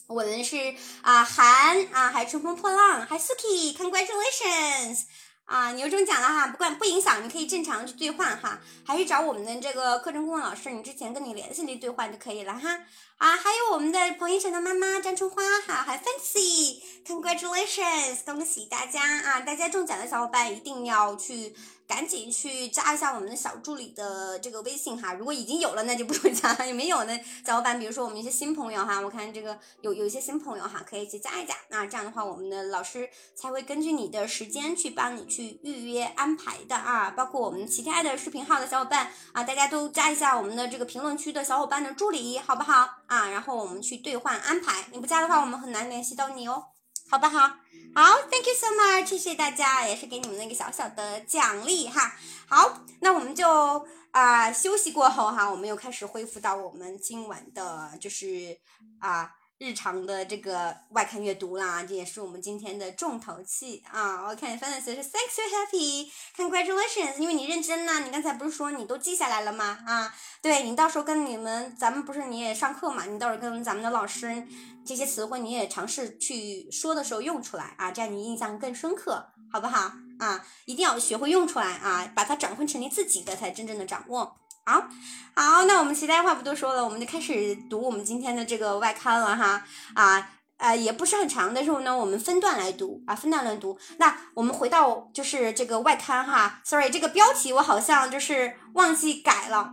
我们是啊，韩啊，还乘风破浪，还 Suki，Congratulations！啊，你又中奖了哈，不管不影响，你可以正常去兑换哈，还是找我们的这个课程顾问老师，你之前跟你联系的兑换就可以了哈。啊，还有我们的彭一晨的妈妈张春花哈，还 Fancy，Congratulations，恭喜大家啊！大家中奖的小伙伴一定要去。赶紧去加一下我们的小助理的这个微信哈，如果已经有了，那就不用加了；有没有呢，小伙伴，比如说我们一些新朋友哈，我看这个有有一些新朋友哈，可以去加一加。那这样的话，我们的老师才会根据你的时间去帮你去预约安排的啊。包括我们其他的视频号的小伙伴啊，大家都加一下我们的这个评论区的小伙伴的助理，好不好啊？然后我们去兑换安排。你不加的话，我们很难联系到你哦，好不好？好，Thank you so much，谢谢大家，也是给你们那个小小的奖励哈。好，那我们就啊休息过后哈，我们又开始恢复到我们今晚的就是啊。日常的这个外刊阅读啦，这也是我们今天的重头戏啊！我看 f a n c y 是 Thanks you happy congratulations，因为你认真呢，你刚才不是说你都记下来了吗？啊，对你到时候跟你们，咱们不是你也上课嘛？你到时候跟咱们的老师这些词汇你也尝试去说的时候用出来啊，这样你印象更深刻，好不好？啊，一定要学会用出来啊，把它转换成你自己的才真正的掌握。好，好，那我们其他话不多说了，我们就开始读我们今天的这个外刊了哈。啊，呃，也不是很长，但是呢，我们分段来读啊，分段来读。那我们回到就是这个外刊哈，sorry，这个标题我好像就是忘记改了，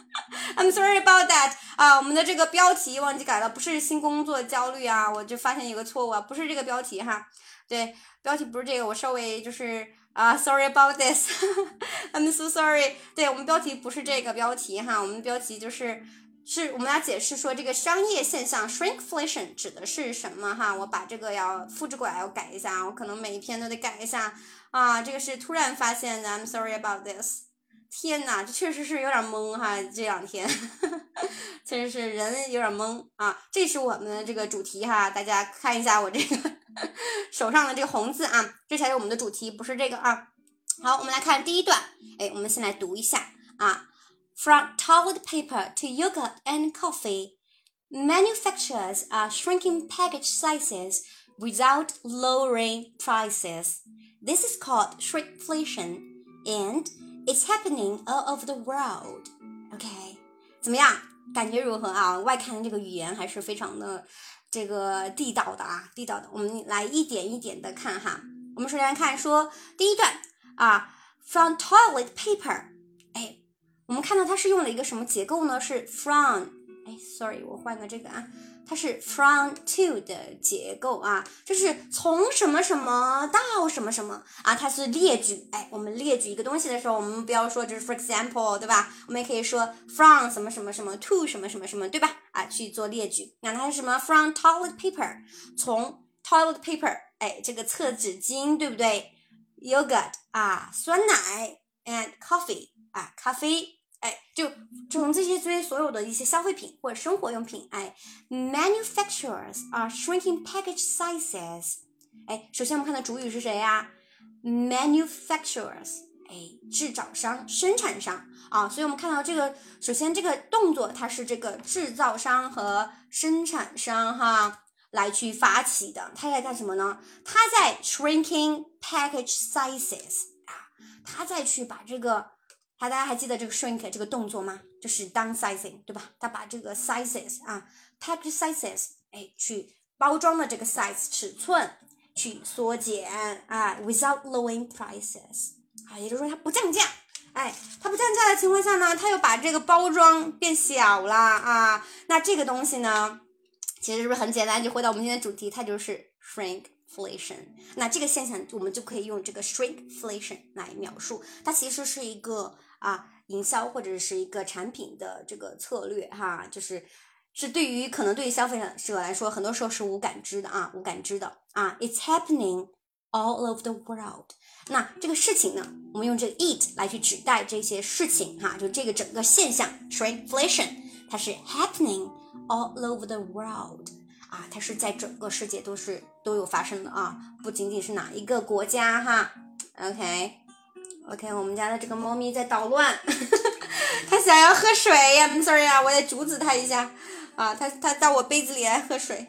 I'm sorry about that。啊，我们的这个标题忘记改了，不是新工作焦虑啊，我就发现有个错误啊，不是这个标题哈，对，标题不是这个，我稍微就是。啊，sorry about this，I'm so sorry。对我们标题不是这个标题哈，我们标题就是是我们来解释说这个商业现象 shrinkflation 指的是什么哈。我把这个要复制过来，要改一下，我可能每一篇都得改一下啊。这个是突然发现的，I'm sorry about this。天呐，这确实是有点懵哈，这两天确实是人有点懵啊。这是我们的这个主题哈，大家看一下我这个。手上的这个红字啊，这才是我们的主题，不是这个啊。好，我们来看第一段。哎，我们先来读一下啊。From toilet paper to yogurt and coffee, manufacturers are shrinking package sizes without lowering prices. This is called shrinkflation, and it's happening all over the world. OK，怎么样？感觉如何啊？外刊这个语言还是非常的。这个地道的啊，地道的，我们来一点一点的看哈。我们首先看说第一段啊，from toilet paper，哎，我们看到它是用了一个什么结构呢？是 from，哎，sorry，我换个这个啊。它是 from to 的结构啊，就是从什么什么到什么什么啊，它是列举。哎，我们列举一个东西的时候，我们不要说就是 for example，对吧？我们也可以说 from 什么什么什么 to 什么什么什么，对吧？啊，去做列举。那它是什么？from toilet paper，从 toilet paper，哎，这个厕纸巾，对不对？yogurt 啊，酸奶，and coffee 啊，咖啡。哎，就从这些这些所有的一些消费品或者生活用品，哎，manufacturers are shrinking package sizes。哎，首先我们看到主语是谁呀？manufacturers，哎，制造商、生产商啊。所以我们看到这个，首先这个动作它是这个制造商和生产商哈。来去发起的。他在干什么呢？他在 shrinking package sizes 啊，他在去把这个，好大家还记得这个 shrink 这个动作吗？就是 downsizing，对吧？他把这个 sizes 啊，pack sizes，哎，去包装的这个 size 尺寸去缩减啊，without lowering prices 啊，也就是说它不降价。哎，它不降价的情况下呢，它又把这个包装变小了啊。那这个东西呢，其实是不是很简单？就回到我们今天的主题，它就是 shrinkflation。那这个现象，我们就可以用这个 shrinkflation 来描述。它其实是一个啊，营销或者是一个产品的这个策略哈，就是是对于可能对于消费者来说，很多时候是无感知的啊，无感知的啊。It's happening all over the world。那这个事情呢，我们用这个 it 来去指代这些事情哈，就这个整个现象 s r i n f l a t i o n 它是 happening all over the world 啊，它是在整个世界都是都有发生的啊，不仅仅是哪一个国家哈。OK OK，我们家的这个猫咪在捣乱，它想要喝水呀，sorry 啊，我得阻止它一下啊，它它到我杯子里来喝水。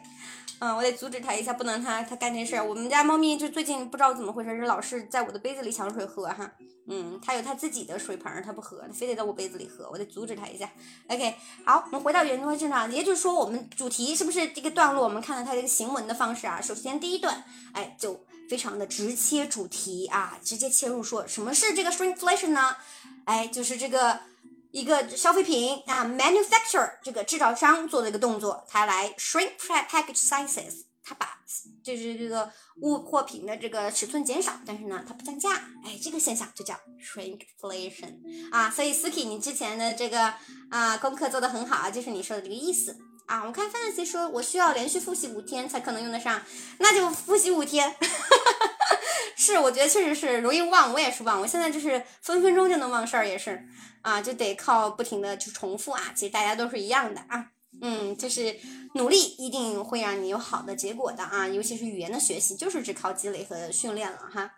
嗯，我得阻止它一下，不能它它干这事儿。我们家猫咪就最近不知道怎么回事，是老是在我的杯子里抢水喝哈。嗯，它有它自己的水盆，它不喝，它非得在我杯子里喝，我得阻止它一下。OK，好，我们回到原文正常，也就是说我们主题是不是这个段落？我们看到它这个行文的方式啊。首先第一段，哎，就非常的直切主题啊，直接切入说什么是这个 shrinkflation 呢？哎，就是这个。一个消费品啊，manufacturer 这个制造商做的一个动作，他来 shrink package sizes，他把就是这个物货品的这个尺寸减少，但是呢，它不降价，哎，这个现象就叫 shrinkflation 啊。所以 Suki，你之前的这个啊功课做的很好啊，就是你说的这个意思啊。我看 Fancy 说我需要连续复习五天才可能用得上，那就复习五天。是，我觉得确实是容易忘，我也是忘，我现在就是分分钟就能忘事儿，也是。啊，就得靠不停的去重复啊！其实大家都是一样的啊，嗯，就是努力一定会让你有好的结果的啊，尤其是语言的学习，就是只靠积累和训练了哈。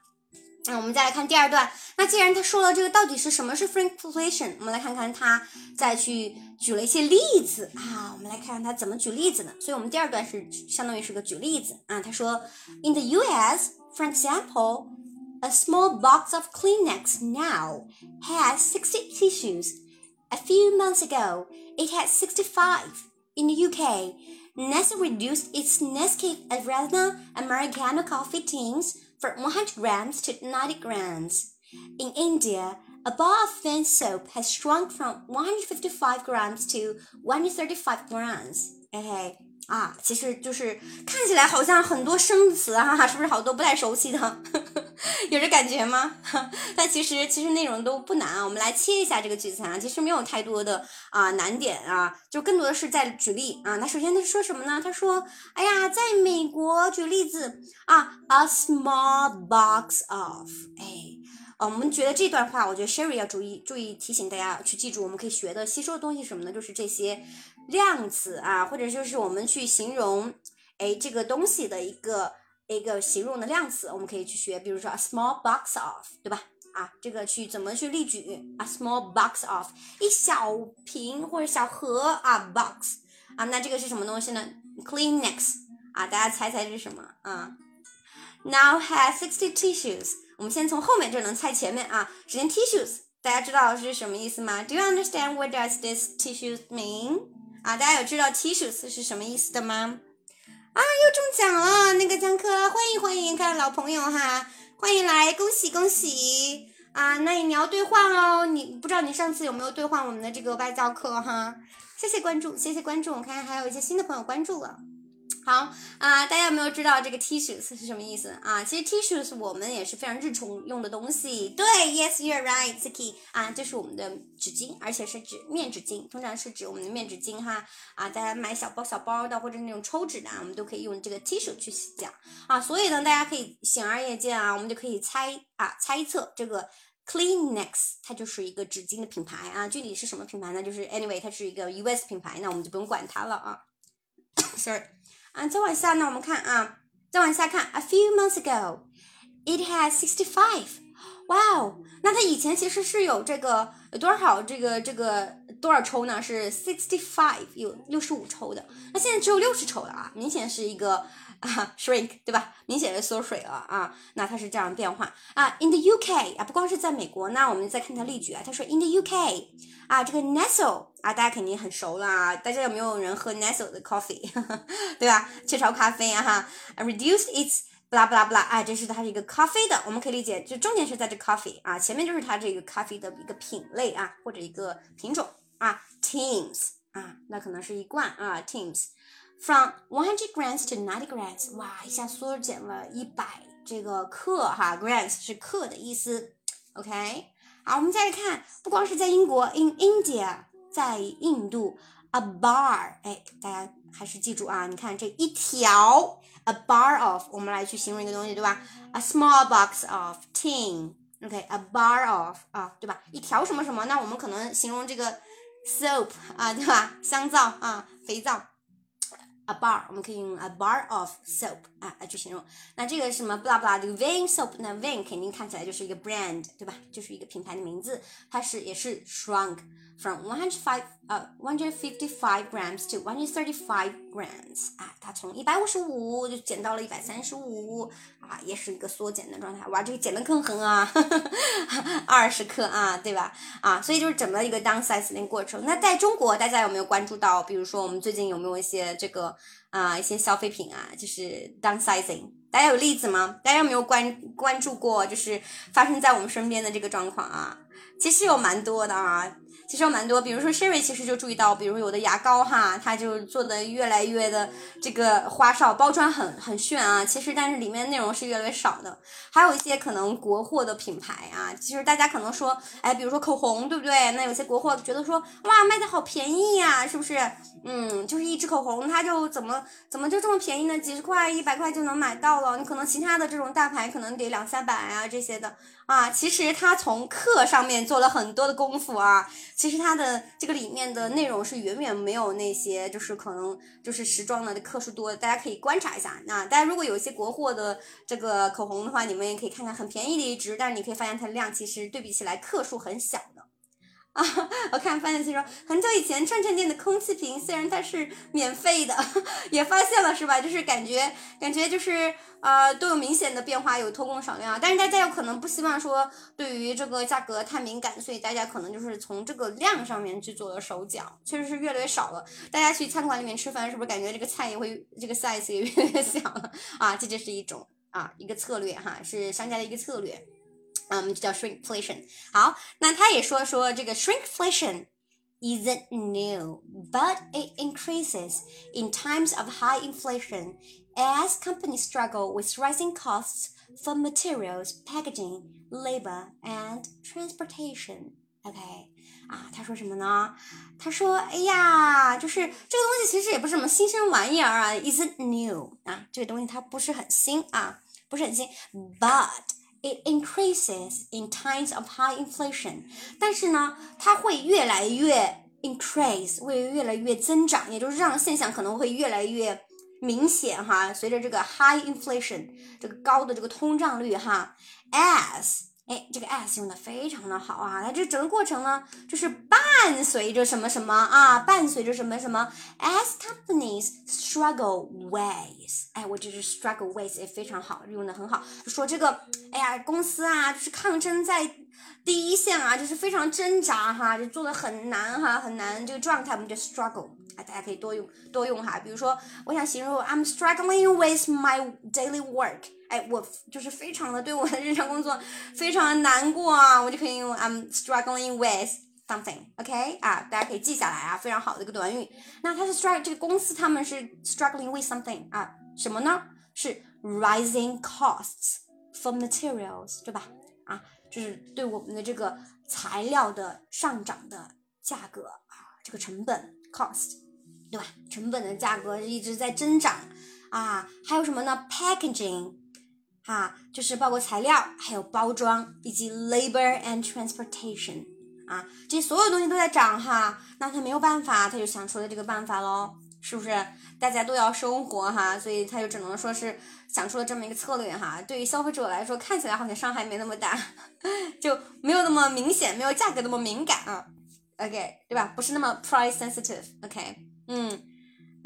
那我们再来看第二段，那既然他说了这个到底是什么是 shrinkflation，我们来看看他再去举了一些例子啊，我们来看看他怎么举例子呢？所以我们第二段是相当于是个举例子啊，他说，In the U.S. for example。A small box of Kleenex now has 60 tissues. A few months ago, it had 65. In the UK, Nestle reduced its Nescafe Arena Americano coffee tins from 100 grams to 90 grams. In India, a bar of thin soap has shrunk from 155 grams to 135 grams. Okay. 啊，其实就是看起来好像很多生词哈、啊，是不是好多不太熟悉的？有这感觉吗？但其实其实内容都不难啊。我们来切一下这个句子啊，其实没有太多的啊难点啊，就更多的是在举例啊。那首先他说什么呢？他说，哎呀，在美国举例子啊，a small box of，哎，啊，我们觉得这段话，我觉得 Sherry 要注意注意提醒大家去记住，我们可以学的吸收的东西什么呢？就是这些。量词啊，或者就是我们去形容，哎，这个东西的一个一个形容的量词，我们可以去学，比如说 a small box of，对吧？啊，这个去怎么去例举？a small box of，一小瓶或者小盒啊，box 啊，那这个是什么东西呢？Kleenex 啊，大家猜猜这是什么啊？Now has sixty tissues，我们先从后面就能猜前面啊。首先 tissues，大家知道是什么意思吗？Do you understand what does this tissues mean？啊，大家有知道 T 恤丝是什么意思的吗？啊，又中奖了！那个江科，欢迎欢迎，看老朋友哈，欢迎来，恭喜恭喜！啊，那你要兑换哦，你不知道你上次有没有兑换我们的这个外教课哈？谢谢关注，谢谢关注，我看还有一些新的朋友关注了。好啊，大家有没有知道这个 tissues 是什么意思啊？其实 tissues 我们也是非常日常用的东西。对，Yes, you're right, Siki 啊，这是我们的纸巾，而且是指面纸巾，通常是指我们的面纸巾哈啊。大家买小包小包的或者那种抽纸的，我们都可以用这个 tissue 去讲啊。所以呢，大家可以显而易见啊，我们就可以猜啊猜测这个 Kleenex 它就是一个纸巾的品牌啊。具体是什么品牌呢？就是 anyway 它是一个 US 品牌，那我们就不用管它了啊。Sorry。啊，再往下呢，我们看啊，再往下看，a few months ago，it has sixty five，wow，，那它以前其实是有这个有多少这个这个多少抽呢？是 sixty five 有六十五抽的，那现在只有六十抽了啊，明显是一个啊 shrink 对吧？明显的缩水了啊，那它是这样变化啊。In the UK 啊，不光是在美国，那我们再看它例句啊，他说 In the UK 啊，这个 Nestle 啊，大家肯定很熟了啊，大家有没有人喝 Nestle 的 coffee 对吧？雀巢咖啡啊哈，reduced its 不啦不啦不啦，哎，这是它是一个咖啡的，我们可以理解，就重点是在这 coffee 啊，前面就是它这个咖啡的一个品类啊，或者一个品种啊，teams 啊，那可能是一罐啊，teams from one hundred grams to ninety grams，哇，一下缩减了一百这个克哈，grams 是克的意思，OK，好，我们再来看，不光是在英国，in India，在印度，a bar，哎，大家还是记住啊，你看这一条。a bar of，我们来去形容一个东西，对吧？A small box of tin，OK，a bar of 啊，对吧？一条什么什么，那我们可能形容这个 soap 啊，对吧？香皂啊，肥皂。A bar，我们可以用 a bar of soap 啊来去形容。那这个什么 blah blah 这个 Vine soap，那 Vine 肯定看起来就是一个 brand，对吧？就是一个品牌的名字，它是也是 shrunk。From 105呃155 grams to 135 grams 啊，它从一百五十五就减到了一百三十五啊，也是一个缩减的状态。哇，这个减的更狠啊，二十克啊，对吧？啊，所以就是整个一个 downsize 的过程。那在中国，大家有没有关注到？比如说，我们最近有没有一些这个啊一些消费品啊，就是 downsizing？大家有例子吗？大家有没有关关注过？就是发生在我们身边的这个状况啊？其实有蛮多的啊。其实有蛮多，比如说 Sherry 其实就注意到，比如有的牙膏哈，它就做的越来越的这个花哨，包装很很炫啊。其实但是里面内容是越来越少的。还有一些可能国货的品牌啊，其实大家可能说，哎，比如说口红，对不对？那有些国货觉得说，哇，卖的好便宜呀，是不是？嗯，就是一支口红，它就怎么怎么就这么便宜呢？几十块、一百块就能买到了。你可能其他的这种大牌可能得两三百啊这些的。啊，其实他从克上面做了很多的功夫啊。其实他的这个里面的内容是远远没有那些，就是可能就是时装的克数多。大家可以观察一下。那大家如果有一些国货的这个口红的话，你们也可以看看，很便宜的一支，但是你可以发现它的量其实对比起来克数很小。啊，我看发现其实很久以前串串店的空气瓶，虽然它是免费的，也发现了是吧？就是感觉感觉就是呃都有明显的变化，有偷工少料。但是大家有可能不希望说对于这个价格太敏感，所以大家可能就是从这个量上面去做了手脚，确实是越来越少了。大家去餐馆里面吃饭，是不是感觉这个菜也会这个 size 也越来越小了 啊？这就是一种啊一个策略哈，是商家的一个策略。嗯，就叫 shrinkflation。好，那他也说说这个 shrinkflation isn't new, but it increases in times of high inflation as companies struggle with rising costs for materials, packaging, labor, and transportation. OK，啊，他说什么呢？他说，哎呀，就是这个东西其实也不是什么新生玩意儿啊，isn't new 啊，这个东西它不是很新啊，不是很新，but It increases in times of high inflation，但是呢，它会越来越 increase，会越来越增长，也就是这样的现象可能会越来越明显哈。随着这个 high inflation，这个高的这个通胀率哈，as 哎，这个 as 用的非常的好啊！它这整个过程呢，就是伴随着什么什么啊，伴随着什么什么，as companies struggle with，哎，我这是 struggle with 也非常好，用的很好，说这个，哎呀，公司啊，就是抗争在第一线啊，就是非常挣扎哈，就做的很难哈，很难这个状态，我们就 struggle，哎，大家可以多用多用哈，比如说，我想形容 I'm struggling with my daily work。哎，我就是非常的对我的日常工作非常的难过啊，我就可以用 I'm struggling with something，OK 啊，大家可以记下来啊，非常好的一个短语。那它是 struggle 这个公司他们是 struggling with something 啊，什么呢？是 rising costs for materials，对吧？啊，就是对我们的这个材料的上涨的价格啊，这个成本 cost，对吧？成本的价格一直在增长啊，还有什么呢？packaging。哈，就是包括材料，还有包装，以及 labor and transportation 啊，这所有东西都在涨哈，那他没有办法，他就想出了这个办法喽。是不是？大家都要生活哈，所以他就只能说是想出了这么一个策略哈。对于消费者来说，看起来好像伤害没那么大，就没有那么明显，没有价格那么敏感啊。OK，对吧？不是那么 price sensitive。OK，嗯。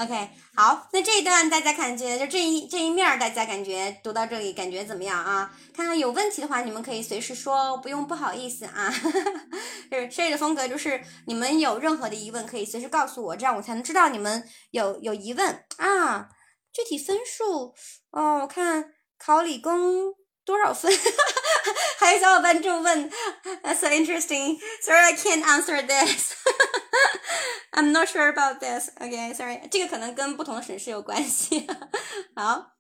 OK，好，那这一段大家感觉就这一这一面，大家感觉读到这里感觉怎么样啊？看看有问题的话，你们可以随时说，不用不好意思啊。就是 Sherry 的风格，就是你们有任何的疑问可以随时告诉我，这样我才能知道你们有有疑问啊。具体分数哦，我看考理工多少分？还有小伙伴就问，That's so interesting. Sorry, I can't answer this. I'm not sure about this. Okay, sorry. 这个可能跟不同的省市有关系。好，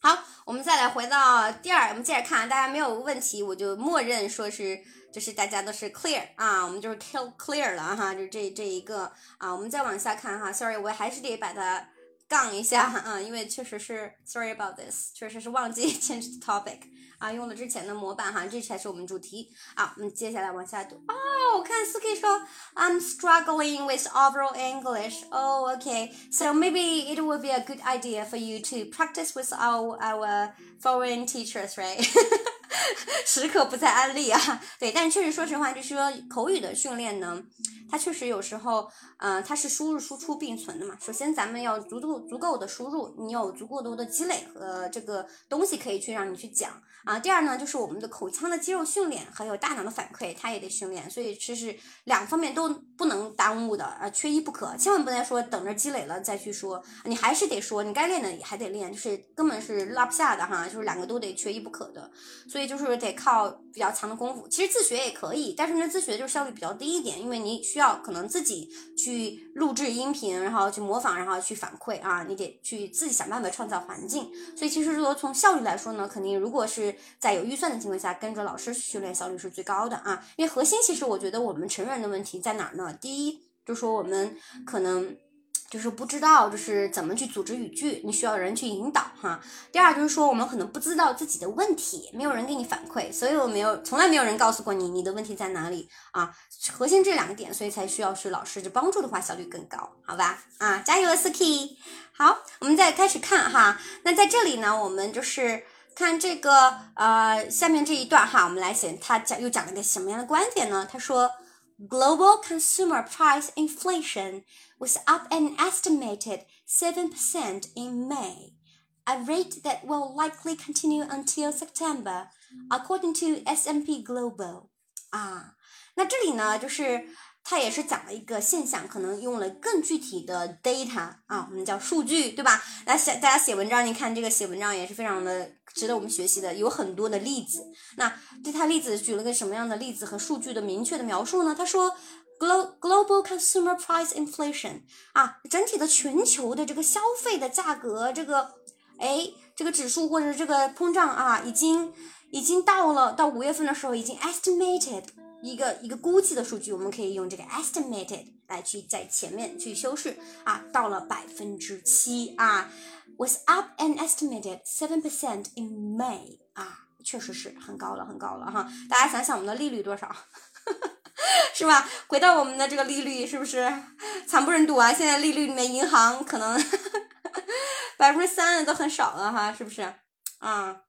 好，我们再来回到第二，我们接着看，大家没有问题，我就默认说是，就是大家都是 clear 啊，我们就是 clear 了哈，就这这一个啊，我们再往下看哈。Sorry，我还是得把它杠一下啊，因为确实是 sorry about this，确实是忘记 change the topic。啊，用了之前的模板哈，这才是我们主题啊。我们接下来往下读哦。我看四 K 说，I'm struggling with overall English. Oh, okay. So maybe it would be a good idea for you to practice with our our foreign teachers, right? 时刻不在安利啊。对，但确实说实话，就是说口语的训练呢，它确实有时候，嗯，它是输入输出并存的嘛。首先，咱们要足够足够的输入，你有足够多的积累和这个东西可以去让你去讲。啊，第二呢，就是我们的口腔的肌肉训练，还有大脑的反馈，它也得训练，所以其实两方面都不能耽误的，啊，缺一不可，千万不能说等着积累了再去说，你还是得说，你该练的还得练，就是根本是落不下的哈，就是两个都得缺一不可的，所以就是得靠比较强的功夫。其实自学也可以，但是呢，自学就是效率比较低一点，因为你需要可能自己去录制音频，然后去模仿，然后去反馈啊，你得去自己想办法创造环境。所以其实说从效率来说呢，肯定如果是在有预算的情况下，跟着老师训练效率是最高的啊！因为核心其实我觉得我们成人的问题在哪儿呢？第一，就说我们可能就是不知道就是怎么去组织语句，你需要人去引导哈。第二就是说我们可能不知道自己的问题，没有人给你反馈，所以我没有从来没有人告诉过你你的问题在哪里啊。核心这两个点，所以才需要是老师就帮助的话，效率更高，好吧？啊，加油，Ski！好，我们再开始看哈。那在这里呢，我们就是。看这个，呃，下面这一段哈，我们来写，他讲又讲了个什么样的观点呢？他说，Global consumer price inflation was up an estimated seven percent in May, a rate that will likely continue until September, according to S&P Global。啊，那这里呢，就是他也是讲了一个现象，可能用了更具体的 data 啊，我们叫数据，对吧？来写大家写文章，你看这个写文章也是非常的值得我们学习的，有很多的例子。那对他例子举了个什么样的例子和数据的明确的描述呢？他说，glo global consumer price inflation 啊，整体的全球的这个消费的价格，这个哎，这个指数或者这个通胀啊，已经已经到了到五月份的时候，已经 estimated。一个一个估计的数据，我们可以用这个 estimated 来去在前面去修饰啊，到了百分之七啊，was up an estimated seven percent in May 啊，确实是很高了，很高了哈。大家想想我们的利率多少，是吧？回到我们的这个利率，是不是惨不忍睹啊？现在利率里面，银行可能 百分之三都很少了哈，是不是？啊，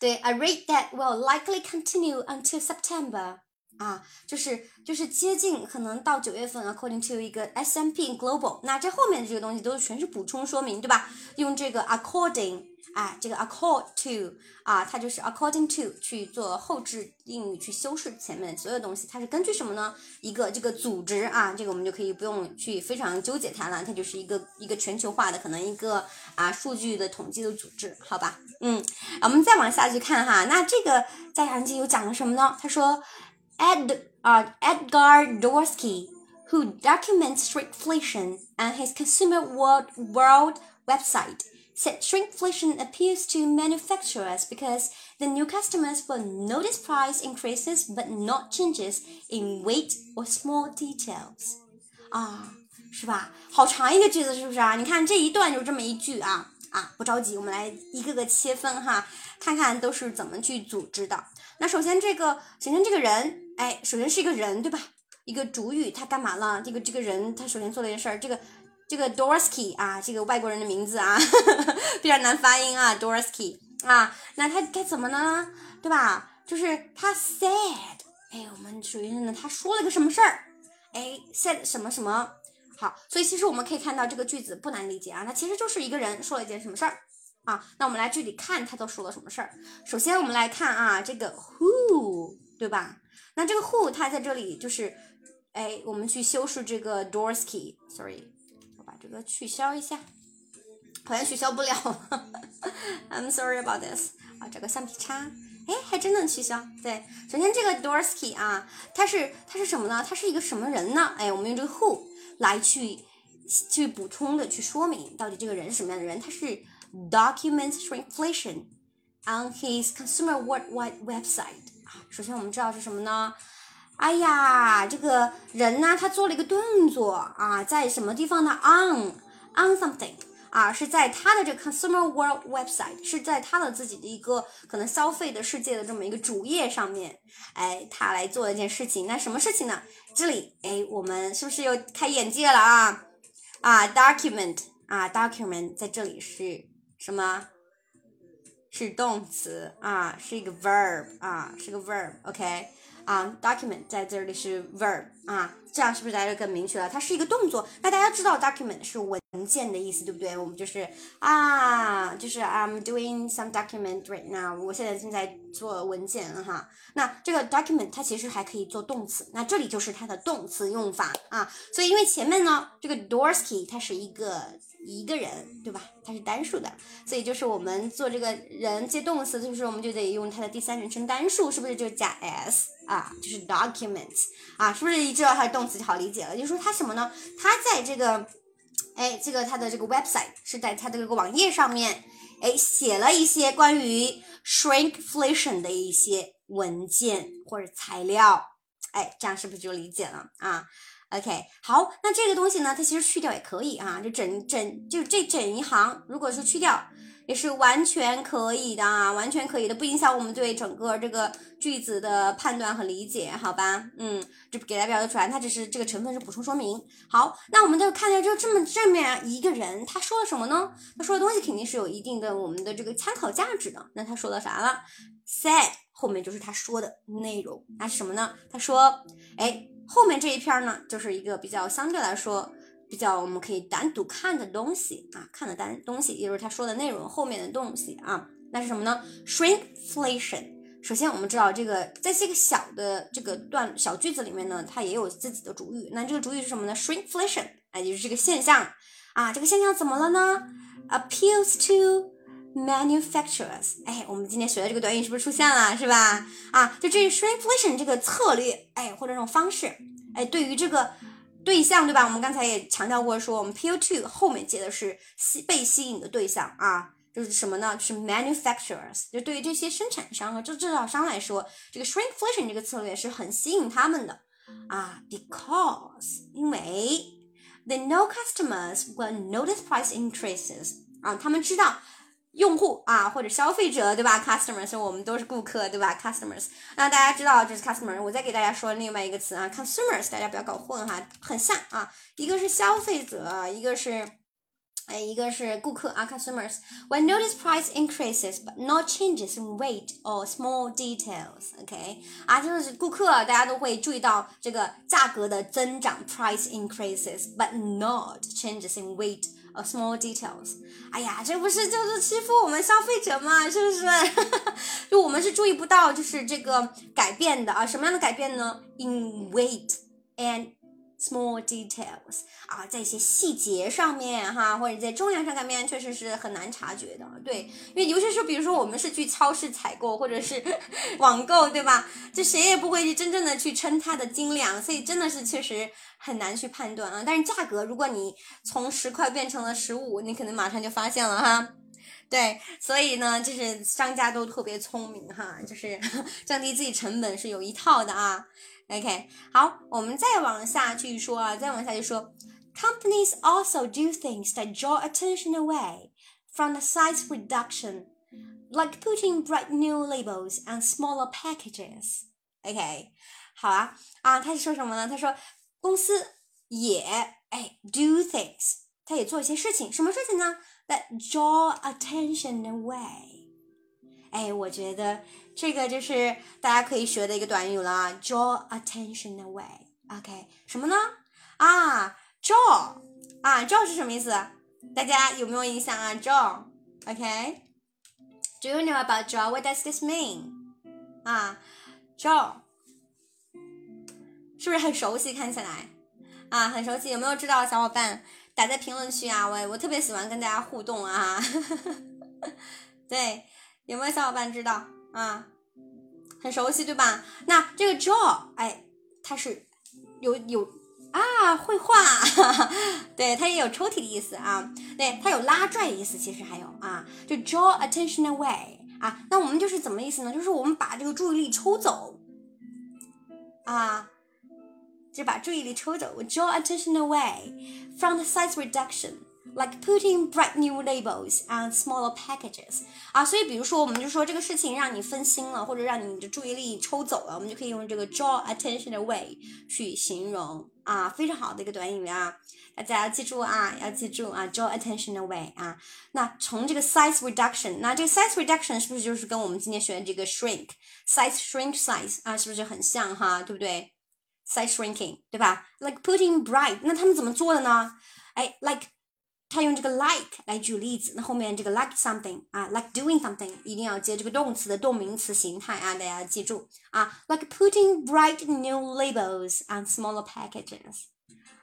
对，a rate that will likely continue until September。啊，就是就是接近可能到九月份，according to 一个 S M P Global，那这后面的这个东西都是全是补充说明，对吧？用这个 according，哎，这个 accord to 啊，它就是 according to 去做后置定语去修饰前面所有东西，它是根据什么呢？一个这个组织啊，这个我们就可以不用去非常纠结它了，它就是一个一个全球化的可能一个啊数据的统计的组织，好吧？嗯，我们再往下去看哈，那这个在上集又讲了什么呢？他说。Ed, uh, Edgar Dworsky, who documents shrinkflation and his Consumer World, World website, said shrinkflation appeals to manufacturers because the new customers will notice price increases but not changes in weight or small details. 啊，是吧？好长一个句子，是不是啊？你看这一段就这么一句啊啊！不着急，我们来一个个切分哈，看看都是怎么去组织的。那首先这个，首先这个人 哎，首先是一个人，对吧？一个主语，他干嘛了？这个这个人，他首先做了一件事儿。这个这个 Dorsky 啊，这个外国人的名字啊，比较难发音啊，Dorsky 啊，那他该怎么呢？对吧？就是他 said，哎，我们首先呢，他说了个什么事儿？哎，said 什么什么？好，所以其实我们可以看到这个句子不难理解啊，那其实就是一个人说了一件什么事儿啊？那我们来具体看他都说了什么事儿。首先我们来看啊，这个 who，对吧？那这个 who 它在这里就是，哎，我们去修饰这个 Dorsky，sorry 我把。这个取消一下，好像取消不了。I'm sorry about this。啊，找个橡皮擦，哎，还真能取消。对，首先这个 Dorsky 啊，他是他是什么呢？他是一个什么人呢？哎，我们用这个 who 来去去补充的去说明到底这个人是什么样的人。他是 documents shrinkflation on his consumer worldwide website。首先我们知道是什么呢？哎呀，这个人呢，他做了一个动作啊，在什么地方呢？On on something 啊，是在他的这个 consumer world website，是在他的自己的一个可能消费的世界的这么一个主页上面，哎，他来做一件事情。那什么事情呢？这里哎，我们是不是又开眼界了啊？啊，document 啊，document 在这里是什么？是动词啊，是一个 verb 啊，是个 verb，OK。啊，document 在这里是 verb 啊，这样是不是大家就更明确了？它是一个动作。那大家知道 document 是文件的意思，对不对？我们就是啊，就是 I'm doing some document right now，我现在正在做文件哈。那这个 document 它其实还可以做动词，那这里就是它的动词用法啊。所以因为前面呢，这个 Dorsky 它是一个。一个人，对吧？它是单数的，所以就是我们做这个人接动词，就是我们就得用它的第三人称单数，是不是就加 s 啊？就是 document 啊，是不是一知道它的动词就好理解了？就是说它什么呢？它在这个，哎，这个它的这个 website 是在它的这个网页上面，哎，写了一些关于 shrinkflation 的一些文件或者材料，哎，这样是不是就理解了啊？OK，好，那这个东西呢，它其实去掉也可以啊，就整整就这整一行，如果说去掉，也是完全可以的啊，完全可以的，不影响我们对整个这个句子的判断和理解，好吧？嗯，就给大家表达出来，它只是这个成分是补充说明。好，那我们就看一下就这么正面一个人，他说了什么呢？他说的东西肯定是有一定的我们的这个参考价值的。那他说了啥了？Said 后面就是他说的内容，那是什么呢？他说，哎。后面这一篇呢，就是一个比较相对来说比较我们可以单独看的东西啊，看的单东西，也就是他说的内容后面的东西啊，那是什么呢？Shrinkflation。首先我们知道这个在这个小的这个段小句子里面呢，它也有自己的主语。那这个主语是什么呢？Shrinkflation，哎，就是这个现象啊。这个现象怎么了呢？Appeals to manufacturers，哎，我们今天学的这个短语是不是出现了，是吧？啊，就这 shrinkflation 这个策略，哎，或者这种方式，哎，对于这个对象，对吧？我们刚才也强调过，说我们 appeal to 后面接的是吸被吸引的对象啊，就是什么呢？就是 manufacturers，就对于这些生产商和制制造商来说，这个 shrinkflation 这个策略是很吸引他们的啊，because 因为 they know customers will notice price increases，啊，他们知道。用户啊，或者消费者，对吧？Customers，我们都是顾客，对吧？Customers，那大家知道这是 customer。我再给大家说另外一个词啊，consumers，大家不要搞混哈，很像啊，一个是消费者，一个是，哎，一个是顾客啊，customers。When notice price increases but not changes in weight or small details，OK，啊，就是顾客大家都会注意到这个价格的增长，price increases but not changes in weight。 Small details，哎呀，这不是就是欺负我们消费者吗？是不是？就我们是注意不到，就是这个改变的啊，什么样的改变呢？In weight and Small details 啊，在一些细节上面哈，或者在重量上改变，确实是很难察觉的。对，因为尤其是比如说我们是去超市采购或者是 网购，对吧？就谁也不会去真正的去称它的斤两，所以真的是确实很难去判断啊。但是价格，如果你从十块变成了十五，你可能马上就发现了哈。对，所以呢，就是商家都特别聪明哈，就是 降低自己成本是有一套的啊。OK，好，我们再往下去说啊，再往下去说，companies also do things that draw attention away from the size reduction, like putting bright new labels on smaller packages. OK，好啊，啊，他是说什么呢？他说公司也哎 do things， 他也做一些事情，什么事情呢？That draw attention away。哎，我觉得 这个就是大家可以学的一个短语了啊，draw attention away。OK，什么呢？啊，draw 啊，draw 是什么意思？大家有没有印象啊？draw，OK？Do you know about draw? What does this mean? 啊，draw 是不是很熟悉？看起来啊，很熟悉。有没有知道的小伙伴打在评论区啊？我我特别喜欢跟大家互动啊。对，有没有小伙伴知道啊？很熟悉对吧？那这个 draw，哎，它是有有啊，绘画，哈 哈对，它也有抽屉的意思啊。对，它有拉拽的意思，其实还有啊，就 draw attention away 啊。那我们就是怎么意思呢？就是我们把这个注意力抽走啊。就把注意力抽走，draw attention away from the size reduction, like putting bright new labels on smaller packages 啊，所以比如说，我们就说这个事情让你分心了，或者让你的注意力抽走了，我们就可以用这个 draw attention away 去形容啊，非常好的一个短语啊，大家要记住啊，要记住啊，draw attention away 啊。那从这个 size reduction，那这个 size reduction 是不是就是跟我们今天学的这个 shrink size shrink size 啊，是不是很像哈，对不对？size shrinking，对吧？Like putting bright，那他们怎么做的呢？哎，like 他用这个 like 来举例子，那后面这个 like something 啊，like doing something 一定要接这个动词的动名词形态啊，大家要记住啊，like putting bright new labels on smaller packages。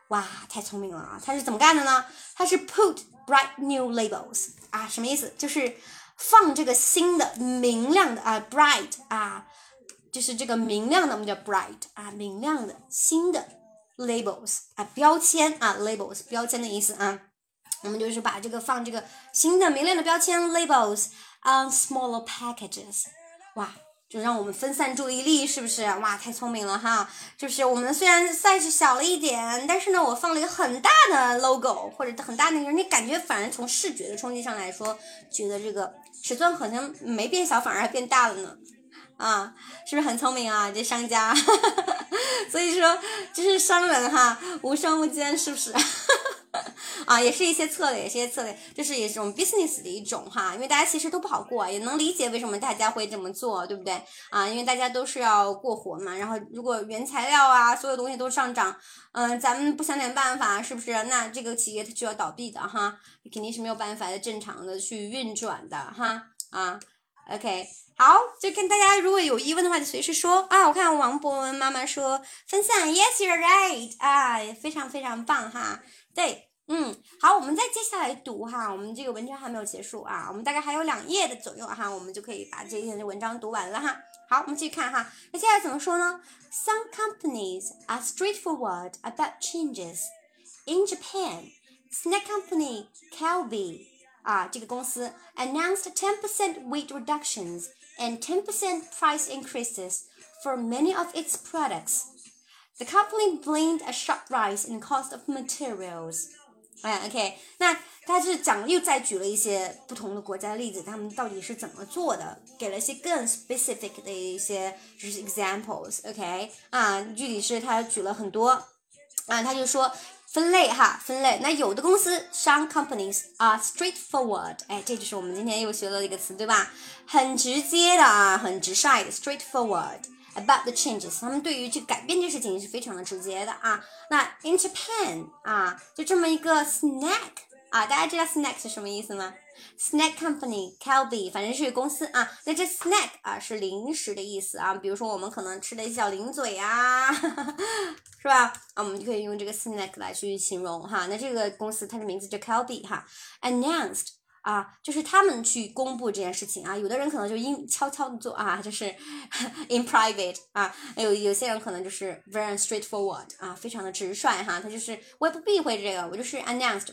哇，太聪明了啊！他是怎么干的呢？他是 put bright new labels 啊，什么意思？就是放这个新的、明亮的啊，bright 啊。就是这个明亮的，我们叫 bright 啊，明亮的新的 labels 啊，标签啊，labels 标签的意思啊。我们就是把这个放这个新的明亮的标签 labels on smaller packages，哇，就让我们分散注意力，是不是？哇，太聪明了哈！就是我们虽然 size 小了一点，但是呢，我放了一个很大的 logo 或者很大那个，你感觉反而从视觉的冲击上来说，觉得这个尺寸好像没变小，反而还变大了呢。啊，是不是很聪明啊？这商家，所以说这是商人哈，无商无奸，是不是？啊，也是一些策略，也是一些策略，这是一种 business 的一种哈。因为大家其实都不好过，也能理解为什么大家会这么做，对不对？啊，因为大家都是要过活嘛。然后如果原材料啊，所有东西都上涨，嗯，咱们不想点办法，是不是？那这个企业它就要倒闭的哈，肯定是没有办法正常的去运转的哈。啊，OK。好，就跟大家如果有疑问的话，就随时说啊。我看王博文妈妈说分散，Yes, you're right，啊，非常非常棒哈。对，嗯，好，我们再接下来读哈，我们这个文章还没有结束啊，我们大概还有两页的左右哈，我们就可以把这篇文章读完了哈。好，我们继续看哈，那接下来怎么说呢？Some companies are straightforward about changes. In Japan, snack company Calbee 啊，这个公司 announced 10% weight reductions and 10% price increases for many of its products. The company blamed a sharp rise in cost of materials. 哎，OK，那他是讲又再举了一些不同的国家的例子，他们到底是怎么做的，给了一些更 specific 的一些就是 examples，OK，啊，具体是他举了很多，啊，他就说分类哈，分类。那有的公司，some companies are straightforward，哎，这就是我们今天又学了一个词，对吧？很直接的啊，很直率的，straightforward。About the changes。他们对于去改变这事情是非常的直接的啊。那 in Japan 啊，就这么一个 snack 啊，大家知道 snack 是什么意思吗？Snack company Calbee，反正是公司啊。那这 snack 啊是零食的意思啊，比如说我们可能吃的小零嘴啊，是吧？啊，我们就可以用这个 snack 来去形容哈。那这个公司它的名字叫 Calbee 哈，announced 啊，就是他们去公布这件事情啊。有的人可能就阴悄悄的做啊，就是 in private 啊。有有些人可能就是 very straightforward 啊，非常的直率哈。他就是我也不避讳这个，我就是 announced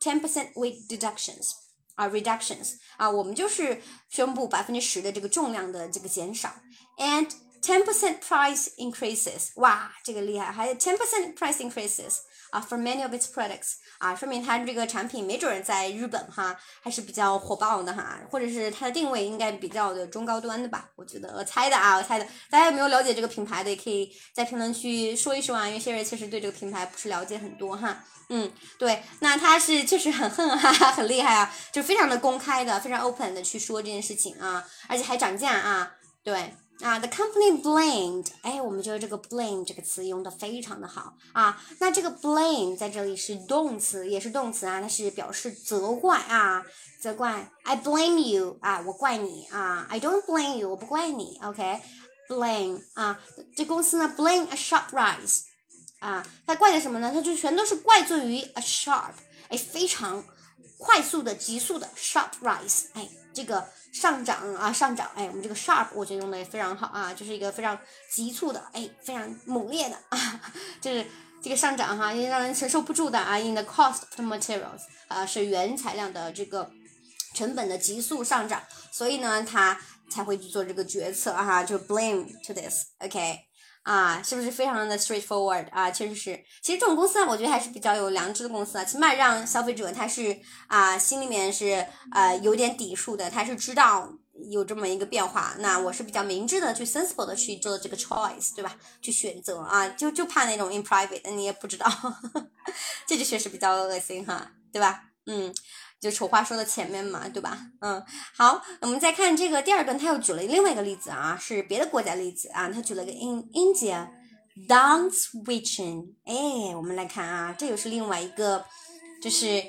ten percent weight deductions。啊，reductions 啊，我们就是宣布百分之十的这个重量的这个减少，and ten percent price increases，哇，这个厉害，还有 ten percent price increases 啊，for many of its products 啊，说明它这个产品没准在日本哈还是比较火爆的哈，或者是它的定位应该比较的中高端的吧？我觉得我猜的啊，我猜的。大家有没有了解这个品牌的，也可以在评论区说一说啊，因为谢瑞确实对这个品牌不是了解很多哈。嗯，对，那他是确实很恨哈，很厉害啊，就非常的公开的，非常 open 的去说这件事情啊，而且还涨价啊，对。啊，the company blamed，哎，我们觉得这个 blame 这个词用的非常的好啊。那这个 blame 在这里是动词，也是动词啊，它是表示责怪啊，责怪。I blame you 啊，我怪你啊。I don't blame you，我不怪你。OK，blame 啊，这公司呢 blame a sharp rise 啊，它怪的什么呢？它就全都是怪罪于 a sharp，哎，非常快速的、急速的 sharp rise，哎，这个。上涨啊，上涨！哎，我们这个 sharp 我觉得用的也非常好啊，就是一个非常急促的，哎，非常猛烈的啊，就是这个上涨哈，也让人承受不住的啊。In the cost of materials 啊，是原材料的这个成本的急速上涨，所以呢，他才会去做这个决策哈，就 blame to this，OK。啊，是不是非常的 straightforward 啊？确实是，其实这种公司啊，我觉得还是比较有良知的公司啊，起码让消费者他是啊，心里面是呃有点底数的，他是知道有这么一个变化。那我是比较明智的去 sensible 的去做这个 choice，对吧？去选择啊，就就怕那种 in private，你也不知道，这就确实比较恶心哈，对吧？嗯。就丑话说的前面嘛，对吧？嗯，好，我们再看这个第二段，他又举了另外一个例子啊，是别的国家例子啊，他举了个 in India down switching，哎，我们来看啊，这又是另外一个就是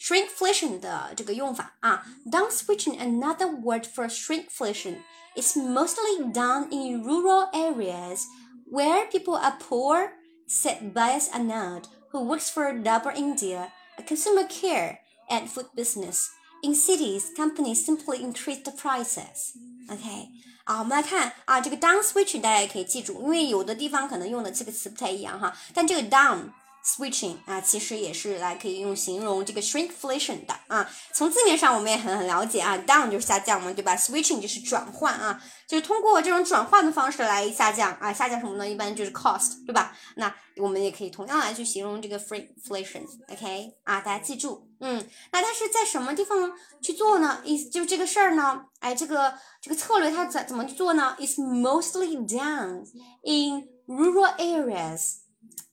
shrinkflation 的这个用法啊，down switching，another word for shrinkflation is mostly done in rural areas where people are poor, said Bias Anand, who works for Dabur India, a consumer care and food business. In cities, companies simply increase the prices. OK，啊，我们来看啊，这个 down switching 大家也可以记住，因为有的地方可能用的这个词不太一样哈，但这个 down。 Switching 啊，其实也是来可以用形容这个 shrinkflation 的啊。从字面上我们也很很了解啊，down 就是下降嘛，对吧？Switching 就是转换啊，就是通过这种转换的方式来下降啊。下降什么呢？一般就是 cost，对吧？那我们也可以同样来去形容这个 shrinkflation，OK 啊，大家记住，嗯，那它是在什么地方去做呢？意就这个事儿呢？哎，这个这个策略它怎怎么去做呢？Is mostly done in rural areas。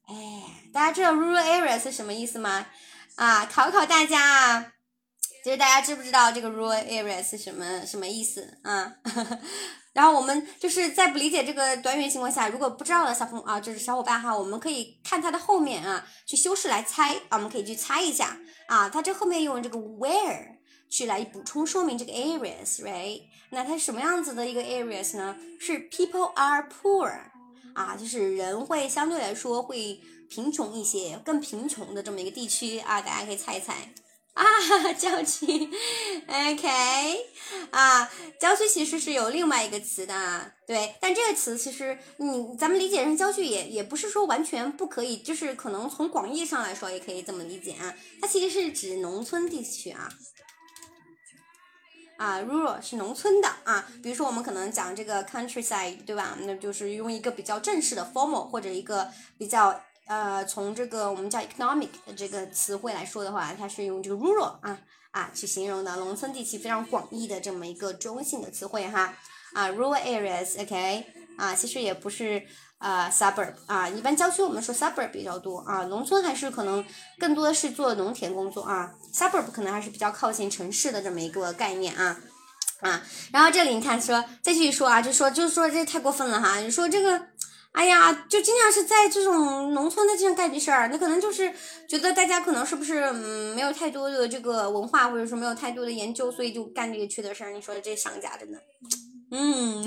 哎，大家知道 rural area 是什么意思吗？啊，考考大家啊，就是大家知不知道这个 rural area 是什么什么意思啊？然后我们就是在不理解这个短语的情况下，如果不知道的小朋啊，就是小伙伴哈，我们可以看它的后面啊，去修饰来猜啊，我们可以去猜一下啊，它这后面用这个 where 去来补充说明这个 areas，right？那它是什么样子的一个 areas 呢？是 people are poor。啊，就是人会相对来说会贫穷一些，更贫穷的这么一个地区啊，大家可以猜一猜。啊，郊区，OK，啊，郊区其实是有另外一个词的，对，但这个词其实你咱们理解成郊区也也不是说完全不可以，就是可能从广义上来说也可以这么理解啊，它其实是指农村地区啊。啊，rural 是农村的啊，比如说我们可能讲这个 countryside，对吧？那就是用一个比较正式的 formal 或者一个比较呃，从这个我们叫 economic 的这个词汇来说的话，它是用这个 rural 啊啊去形容的，农村地区非常广义的这么一个中性的词汇哈啊，rural areas，OK 啊，其实也不是。啊，suburb 啊，一般郊区我们说 suburb 比较多啊，农村还是可能更多的是做农田工作啊，suburb 可能还是比较靠近城市的这么一个概念啊啊，然后这里你看说再继续说啊，就说就是说这太过分了哈，你说这个，哎呀，就经常是在这种农村的这样干这事儿，那可能就是觉得大家可能是不是嗯没有太多的这个文化或者说没有太多的研究，所以就干这个缺德事儿，你说这商家真的。嗯，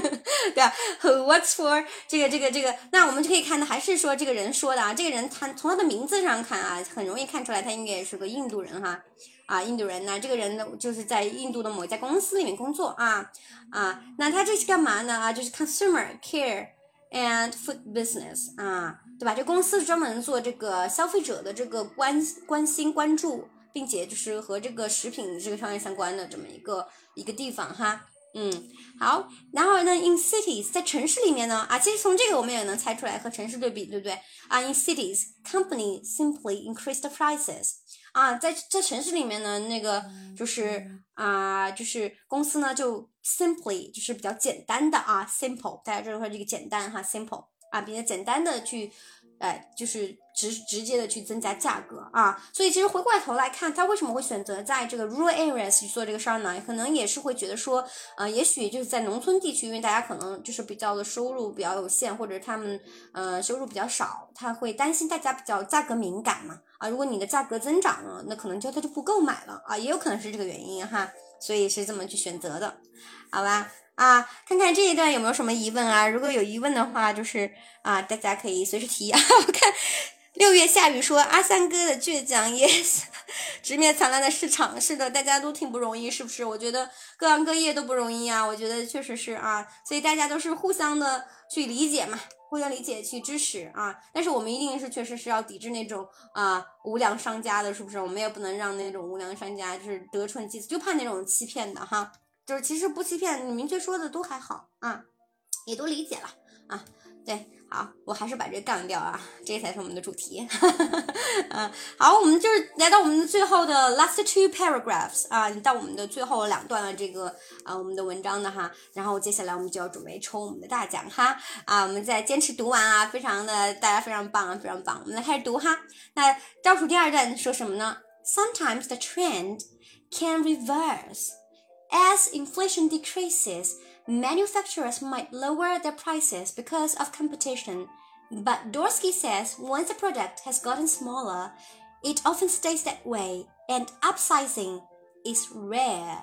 对啊，What's for 这个这个这个？那我们就可以看到，还是说这个人说的啊？这个人他从他的名字上看啊，很容易看出来他应该也是个印度人哈啊，印度人呢，这个人呢就是在印度的某家公司里面工作啊啊，那他这是干嘛呢啊？就是 consumer care and food business 啊，对吧？这公司专门做这个消费者的这个关关心关注，并且就是和这个食品这个商业相关的这么一个一个地方哈。嗯，好，然后呢，in cities，在城市里面呢，啊，其实从这个我们也能猜出来和城市对比，对不对？啊，in cities，company simply increase the prices。啊，在在城市里面呢，那个就是啊，就是公司呢就 simply 就是比较简单的啊，simple，大家知道说这个简单哈，simple 啊，比较简单的去。哎，就是直直接的去增加价格啊，所以其实回过头来看，他为什么会选择在这个 rural areas 去做这个事儿呢？可能也是会觉得说，呃，也许就是在农村地区，因为大家可能就是比较的收入比较有限，或者他们呃收入比较少，他会担心大家比较价格敏感嘛啊，如果你的价格增长了，那可能就他就不购买了啊，也有可能是这个原因哈，所以是这么去选择的，好吧？啊，看看这一段有没有什么疑问啊？如果有疑问的话，就是啊，大家可以随时提啊。我看六月下雨说阿三哥的倔强，yes，直面惨淡的市场，是的，大家都挺不容易，是不是？我觉得各行各业都不容易啊，我觉得确实是啊，所以大家都是互相的去理解嘛，互相理解去支持啊。但是我们一定是确实是要抵制那种啊无良商家的，是不是？我们也不能让那种无良商家就是得寸进尺，就怕那种欺骗的哈。就是其实不欺骗，你明确说的都还好啊，也都理解了啊。对，好，我还是把这干掉啊，这才是我们的主题。嗯，好，我们就是来到我们的最后的 last two paragraphs 啊，到我们的最后两段了这个啊我们的文章的哈。然后接下来我们就要准备抽我们的大奖哈啊，我们再坚持读完啊，非常的大家非常棒啊，非常棒。我们来开始读哈。那倒数第二段说什么呢？Sometimes the trend can reverse. As inflation decreases, manufacturers might lower their prices because of competition. But Dorsky says once a product has gotten smaller, it often stays that way, and upsizing is rare.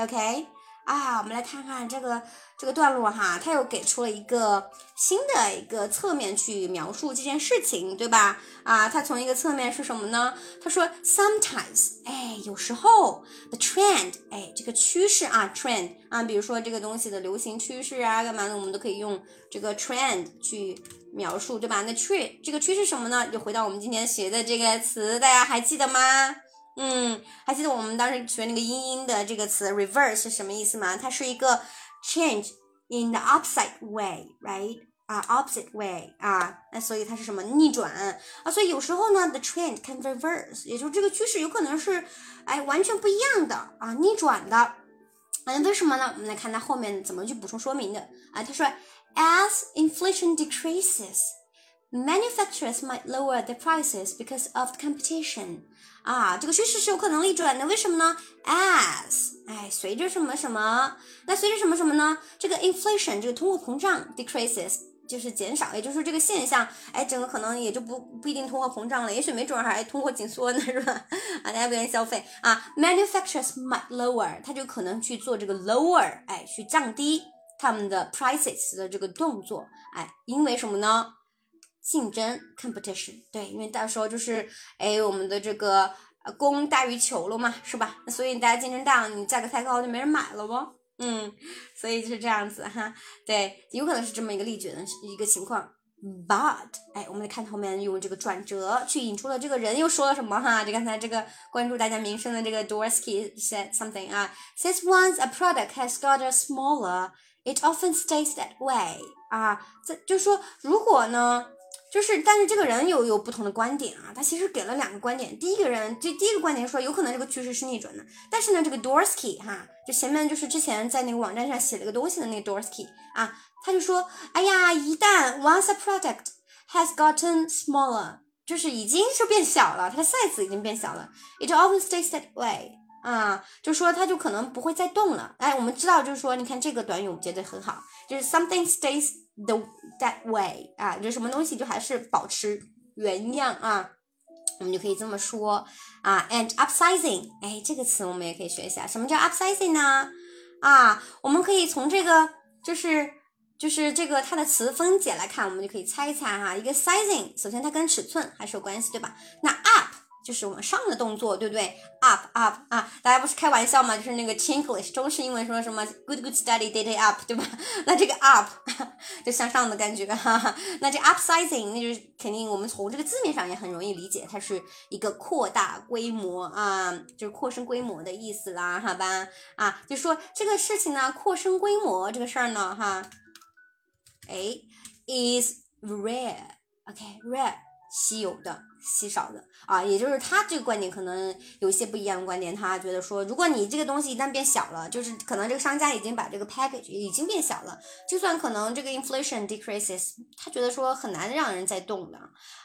Okay? 啊，我们来看看这个这个段落哈，它又给出了一个新的一个侧面去描述这件事情，对吧？啊，它从一个侧面是什么呢？他说，sometimes，哎，有时候，the trend，哎，这个趋势啊，trend 啊，比如说这个东西的流行趋势啊，干嘛的，我们都可以用这个 trend 去描述，对吧？那 trend 这个趋势什么呢？就回到我们今天学的这个词，大家还记得吗？嗯，还记得我们当时学那个英音的这个词 reverse 是什么意思吗？它是一个 change in the opposite way，right？啊，opposite way 啊，那所以它是什么逆转啊？所以有时候呢，the trend can reverse，也就是这个趋势有可能是哎完全不一样的啊，逆转的。嗯，为什么呢？我们来看它后面怎么去补充说明的啊？他说，as inflation decreases。Manufacturers might lower the prices because of competition. 啊，这个趋势是有可能逆转的，为什么呢？As，哎，随着什么什么，那随着什么什么呢？这个 inflation，这个通货膨胀 decreases，就是减少，也就是说这个现象，哎，整个可能也就不不一定通货膨胀了，也许没准还通货紧缩呢，是吧？啊，大家不愿意消费啊，manufactures might lower，它就可能去做这个 lower，哎，去降低他们的 prices 的这个动作，哎，因为什么呢？竞争 competition，对，因为到时候就是哎，我们的这个供大于求了嘛，是吧？所以大家竞争大了，你价格太高就没人买了不？嗯，所以就是这样子哈，对，有可能是这么一个例举的一个情况。But，哎，我们来看后面用这个转折去引出了这个人又说了什么哈？就刚才这个关注大家名声的这个 Dorsky said something 啊，says once a product has got a smaller, it often stays that way 啊，这就说如果呢？就是，但是这个人有有不同的观点啊，他其实给了两个观点。第一个人，这第一个观点说，有可能这个趋势是逆转的。但是呢，这个 Dorsky 哈，就前面就是之前在那个网站上写了个东西的那个 Dorsky 啊，他就说，哎呀，一旦 once a product has gotten smaller，就是已经是变小了，它的 size 已经变小了，it often stays that way 啊，就说它就可能不会再动了。哎，我们知道，就是说，你看这个短语，我觉得很好，就是 something stays。The that way 啊，就什么东西就还是保持原样啊，我们就可以这么说啊。And upsizing，哎，这个词我们也可以学一下，什么叫 upsizing 呢？啊，我们可以从这个就是就是这个它的词分解来看，我们就可以猜一猜哈。一个 sizing，首先它跟尺寸还是有关系，对吧？那 up 就是往上的动作，对不对？up up 啊，大家不是开玩笑吗，就是那个 Chinglish 中式英文说什么 good good study day day up，对吧？那这个 up 就向上的感觉，哈哈。那这 upsizing 那就是肯定我们从这个字面上也很容易理解，它是一个扩大规模啊，就是扩升规模的意思啦，好吧？啊，就说这个事情呢，扩升规模这个事儿呢，哈，哎，is rare，OK，rare，稀有的。稀少的啊，也就是他这个观点可能有一些不一样的观点。他觉得说，如果你这个东西一旦变小了，就是可能这个商家已经把这个 package 已经变小了，就算可能这个 inflation decreases，他觉得说很难让人再动的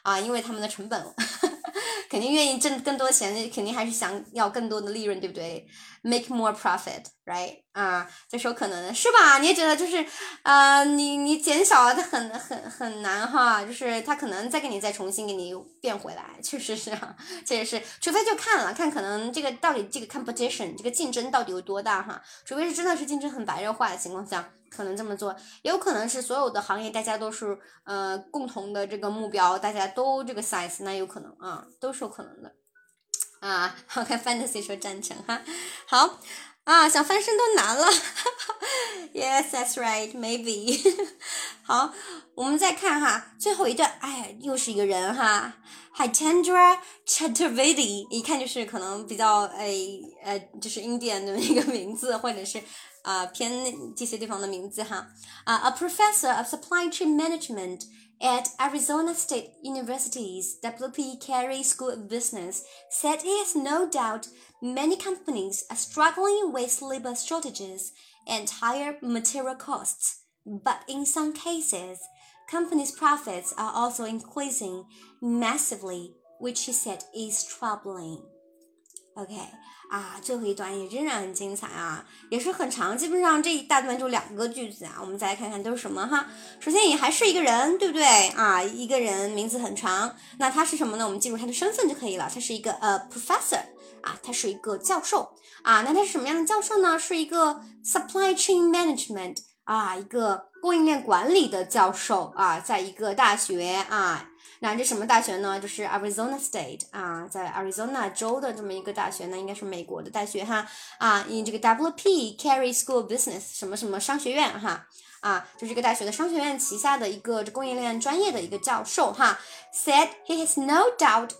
啊，因为他们的成本 肯定愿意挣更多钱，肯定还是想要更多的利润，对不对？Make more profit，right？啊，这时候可能是吧？你也觉得就是，呃，你你减少了，它很很很难哈，就是他可能再给你再重新给你变回来，确实是，确实是，除非就看了看，可能这个到底这个 competition 这个竞争到底有多大哈，除非是真的是竞争很白热化的情况下，可能这么做，也有可能是所有的行业大家都是呃共同的这个目标，大家都这个 size，那有可能啊，都是有可能的，啊，好看 fantasy 说赞成哈，好。啊，想翻身都难了。Yes, that's right. Maybe. 好，我们再看哈，最后一段，哎，又是一个人哈，Hitendra Chaturvedi，一看就是可能比较哎呃，就是 Indian 的一个名字，或者是啊偏这些地方的名字哈。啊，A professor of supply chain management. At Arizona State University's WP Carey School of Business, said he has no doubt many companies are struggling with labor shortages and higher material costs. But in some cases, companies' profits are also increasing massively, which he said is troubling. OK，啊，最后一段也仍然很精彩啊，也是很长，基本上这一大段就两个句子啊。我们再来看看都是什么哈。首先也还是一个人，对不对啊？一个人名字很长，那他是什么呢？我们记住他的身份就可以了。他是一个呃 professor 啊，他是一个教授啊。那他是什么样的教授呢？是一个 supply chain management 啊，一个供应链管理的教授啊，在一个大学啊。那这什么大学呢？就是 Arizona State 啊，在 Arizona 州的这么一个大学呢，应该是美国的大学哈啊，因这个 WP Carey School of Business 什么什么商学院哈啊，就是这个大学的商学院旗下的一个这供应链专业的一个教授哈，said he has no doubt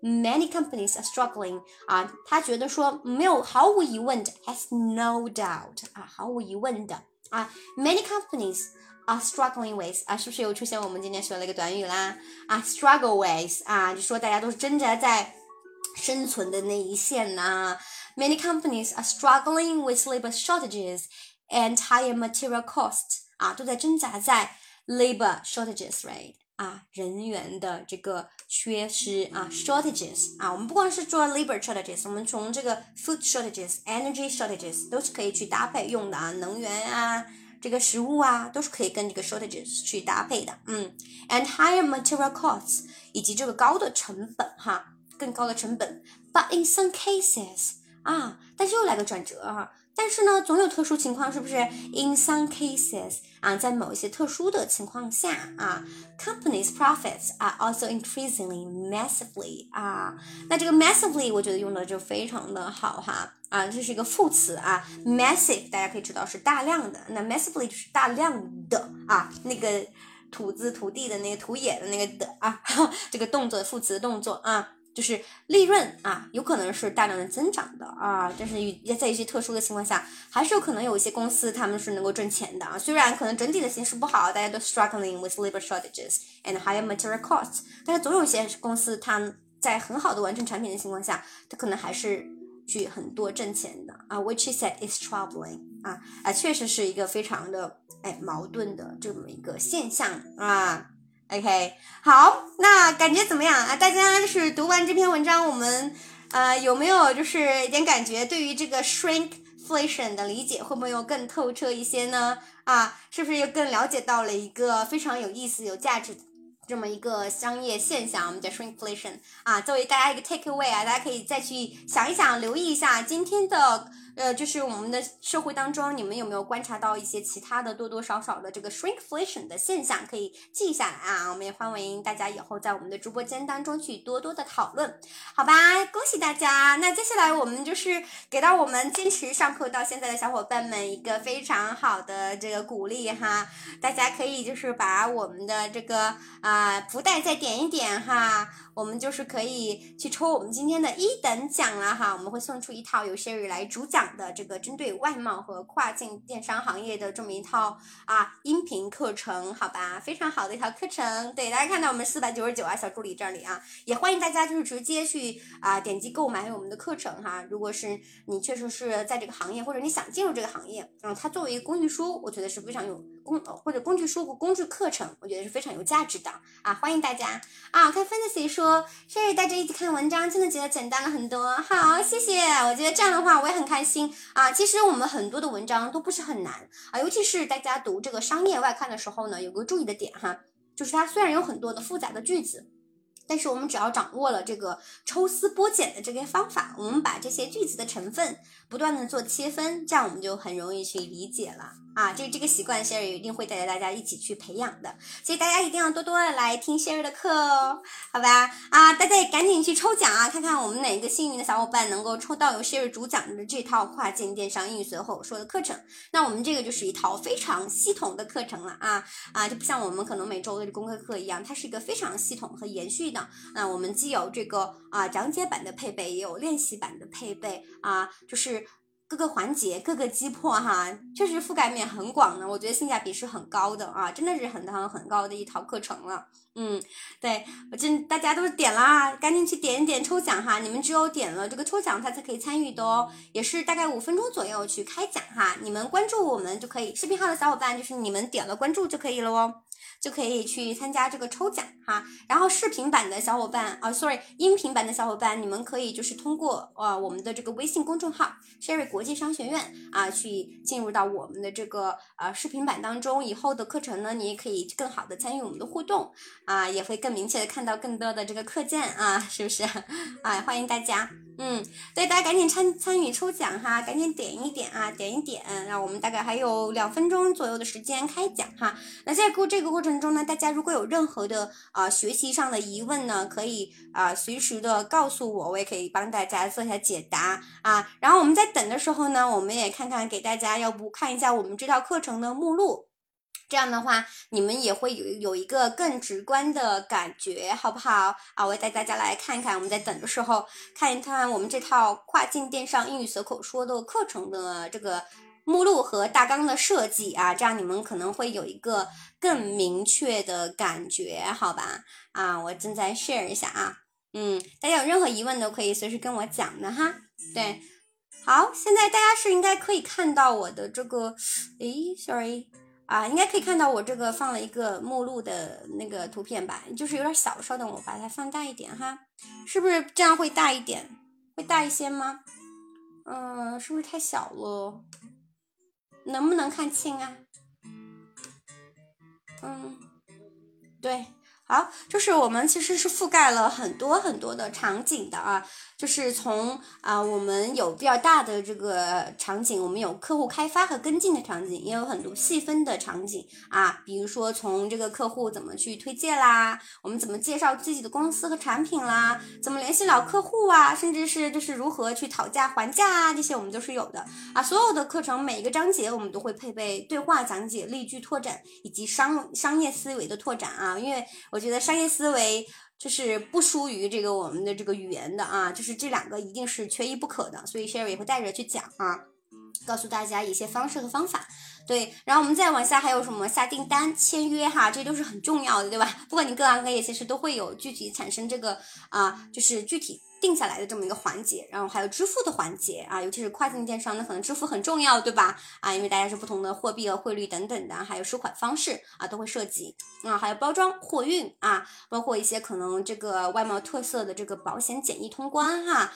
many companies are struggling 啊，他觉得说没有毫无疑问的 has no doubt 啊，毫无疑问的啊，many companies。 Are，struggling with 啊，是不是又出现我们今天学了一个短语啦？啊，struggle with 啊，就说大家都是挣扎在生存的那一线呐。Many companies are struggling with labor shortages and higher material costs 啊，都在挣扎在 labor shortages rate 啊，人员的这个缺失啊，shortages 啊，我们不光是做 labor shortages，我们从这个 food shortages、energy shortages 都是可以去搭配用的啊，能源啊。这个食物啊，都是可以跟这个 shortages 去搭配的，嗯，and higher material costs 以及这个高的成本哈，更高的成本。But in some cases 啊，但是又来个转折哈。但是呢，总有特殊情况，是不是？In some cases，啊，在某一些特殊的情况下啊，companies' profits are also increasingly massively 啊，那这个 massively 我觉得用的就非常的好哈啊，这是一个副词啊，massive 大家可以知道是大量的，那 massively 就是大量的啊，那个土字土地的那个土野的那个的啊，这个动作副词的动作啊。就是利润啊，有可能是大量的增长的啊，但是也在一些特殊的情况下，还是有可能有一些公司他们是能够挣钱的啊。虽然可能整体的形势不好，大家都 struggling with labor shortages and higher material costs，但是总有一些公司，它在很好的完成产品的情况下，它可能还是去很多挣钱的啊。Which is that is troubling 啊啊，确实是一个非常的哎矛盾的这么一个现象啊。OK，好，那感觉怎么样啊？大家就是读完这篇文章，我们呃有没有就是一点感觉？对于这个 shrinkflation 的理解，会不会又更透彻一些呢？啊，是不是又更了解到了一个非常有意思、有价值的这么一个商业现象？我们叫 shrinkflation 啊，作为大家一个 take away 啊，大家可以再去想一想，留意一下今天的。呃，就是我们的社会当中，你们有没有观察到一些其他的多多少少的这个 shrinkflation 的现象？可以记下来啊！我们也欢迎大家以后在我们的直播间当中去多多的讨论，好吧？恭喜大家！那接下来我们就是给到我们坚持上课到现在的小伙伴们一个非常好的这个鼓励哈！大家可以就是把我们的这个啊福袋再点一点哈。我们就是可以去抽我们今天的一等奖了哈，我们会送出一套由 Sherry 来主讲的这个针对外贸和跨境电商行业的这么一套啊音频课程，好吧，非常好的一套课程。对，大家看到我们四百九十九啊，小助理这里啊，也欢迎大家就是直接去啊点击购买我们的课程哈。如果是你确实是在这个行业，或者你想进入这个行业，嗯，它作为一个工具书，我觉得是非常有工或者工具书和工具课程，我觉得是非常有价值的啊，欢迎大家啊。看 Fantasy 说。Sherry 带着一起看文章，真的觉得简单了很多。好，谢谢。我觉得这样的话，我也很开心啊。其实我们很多的文章都不是很难啊，尤其是大家读这个商业外刊的时候呢，有个注意的点哈，就是它虽然有很多的复杂的句子，但是我们只要掌握了这个抽丝剥茧的这个方法，我们把这些句子的成分不断的做切分，这样我们就很容易去理解了。啊，这这个习惯，Sherry 一定会带着大家一起去培养的，所以大家一定要多多的来听 Sherry 的课哦，好吧？啊，大家也赶紧去抽奖啊，看看我们哪个幸运的小伙伴能够抽到由 Sherry 主讲的这套跨境电商英语随口说的课程。那我们这个就是一套非常系统的课程了啊啊，就不像我们可能每周的公开课一样，它是一个非常系统和延续的。那我们既有这个啊讲解版的配备，也有练习版的配备啊，就是。各个环节，各个击破哈，确实覆盖面很广的，我觉得性价比是很高的啊，真的是很很很高的一套课程了。嗯，对我真大家都点啦，赶紧去点一点抽奖哈，你们只有点了这个抽奖，它才可以参与的哦，也是大概五分钟左右去开奖哈，你们关注我们就可以，视频号的小伙伴就是你们点了关注就可以了哦。就可以去参加这个抽奖哈，然后视频版的小伙伴啊，sorry，音频版的小伙伴，你们可以就是通过呃我们的这个微信公众号 Sherry 国际商学院啊，去进入到我们的这个呃视频版当中，以后的课程呢，你也可以更好的参与我们的互动啊，也会更明确的看到更多的这个课件啊，是不是 啊？欢迎大家。嗯，对，大家赶紧参参与抽奖哈，赶紧点一点啊，点一点，那我们大概还有两分钟左右的时间开奖哈。那在过这个过程中呢，大家如果有任何的啊学习上的疑问呢，可以啊随时的告诉我，我也可以帮大家做一下解答啊。然后我们在等的时候呢，我们也看看给大家，要不看一下我们这套课程的目录。这样的话，你们也会有有一个更直观的感觉，好不好啊？我带大家来看一看，我们在等的时候看一看我们这套跨境电商英语随口说的课程的这个目录和大纲的设计啊，这样你们可能会有一个更明确的感觉，好吧？啊，我正在 share 一下啊，嗯，大家有任何疑问都可以随时跟我讲的哈。对，好，现在大家是应该可以看到我的这个，诶 s o r r y 啊，应该可以看到我这个放了一个目录的那个图片吧，就是有点小，稍等我把它放大一点哈，是不是这样会大一点？会大一些吗？嗯，是不是太小了？能不能看清啊？嗯，对。好，就是我们其实是覆盖了很多很多的场景的啊，就是从啊，我们有比较大的这个场景，我们有客户开发和跟进的场景，也有很多细分的场景啊，比如说从这个客户怎么去推荐啦，我们怎么介绍自己的公司和产品啦，怎么联系老客户啊，甚至是就是如何去讨价还价啊，这些我们都是有的啊。所有的课程每一个章节我们都会配备对话讲解、例句拓展以及商商业思维的拓展啊，因为我。觉得商业思维就是不输于这个我们的这个语言的啊，就是这两个一定是缺一不可的，所以 Sherry 也会带着去讲啊，告诉大家一些方式和方法。对，然后我们再往下还有什么下订单、签约哈，这都是很重要的，对吧？不管你各行各业，其实都会有具体产生这个啊，就是具体。定下来的这么一个环节，然后还有支付的环节啊，尤其是跨境电商，那可能支付很重要，对吧？啊，因为大家是不同的货币和汇率等等的，还有收款方式啊，都会涉及啊，还有包装、货运啊，包括一些可能这个外贸特色的这个保险、简易、通关哈。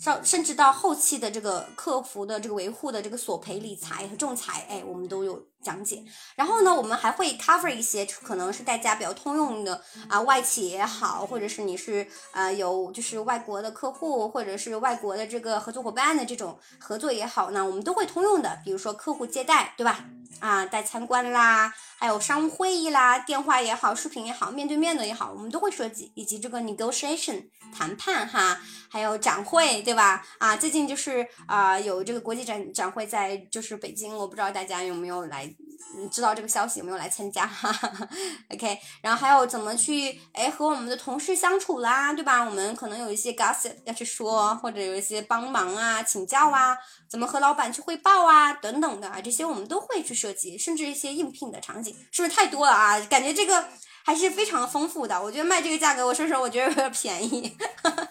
上甚至到后期的这个客服的这个维护的这个索赔理财和仲裁，哎，我们都有讲解。然后呢，我们还会 cover 一些可能是大家比较通用的啊，外企也好，或者是你是呃有就是外国的客户或者是外国的这个合作伙伴的这种合作也好，那我们都会通用的。比如说客户接待，对吧？啊，带参观啦，还有商务会议啦，电话也好，视频也好，面对面的也好，我们都会涉及，以及这个 negotiation 谈判哈，还有展会，对吧？啊，最近就是啊，有这个国际展展会在就是北京，我不知道大家有没有来。嗯，知道这个消息有没有来参加？哈 哈 OK，然后还有怎么去哎和我们的同事相处啦，对吧？我们可能有一些 gossip 要去说，或者有一些帮忙啊、请教啊，怎么和老板去汇报啊，等等的啊，这些我们都会去涉及，甚至一些应聘的场景，是不是太多了啊？感觉这个。还是非常丰富的，我觉得卖这个价格，我说实话，我觉得有点便宜。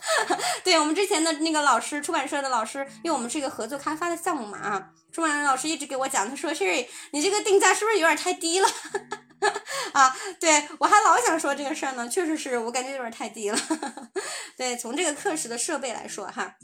对我们之前的那个老师，出版社的老师，因为我们是一个合作开发的项目嘛啊，出版社老师一直给我讲，他说是你这个定价是不是有点太低了？啊，对我还老想说这个事儿呢，确实是我感觉有点太低了。对，从这个课时的设备来说哈，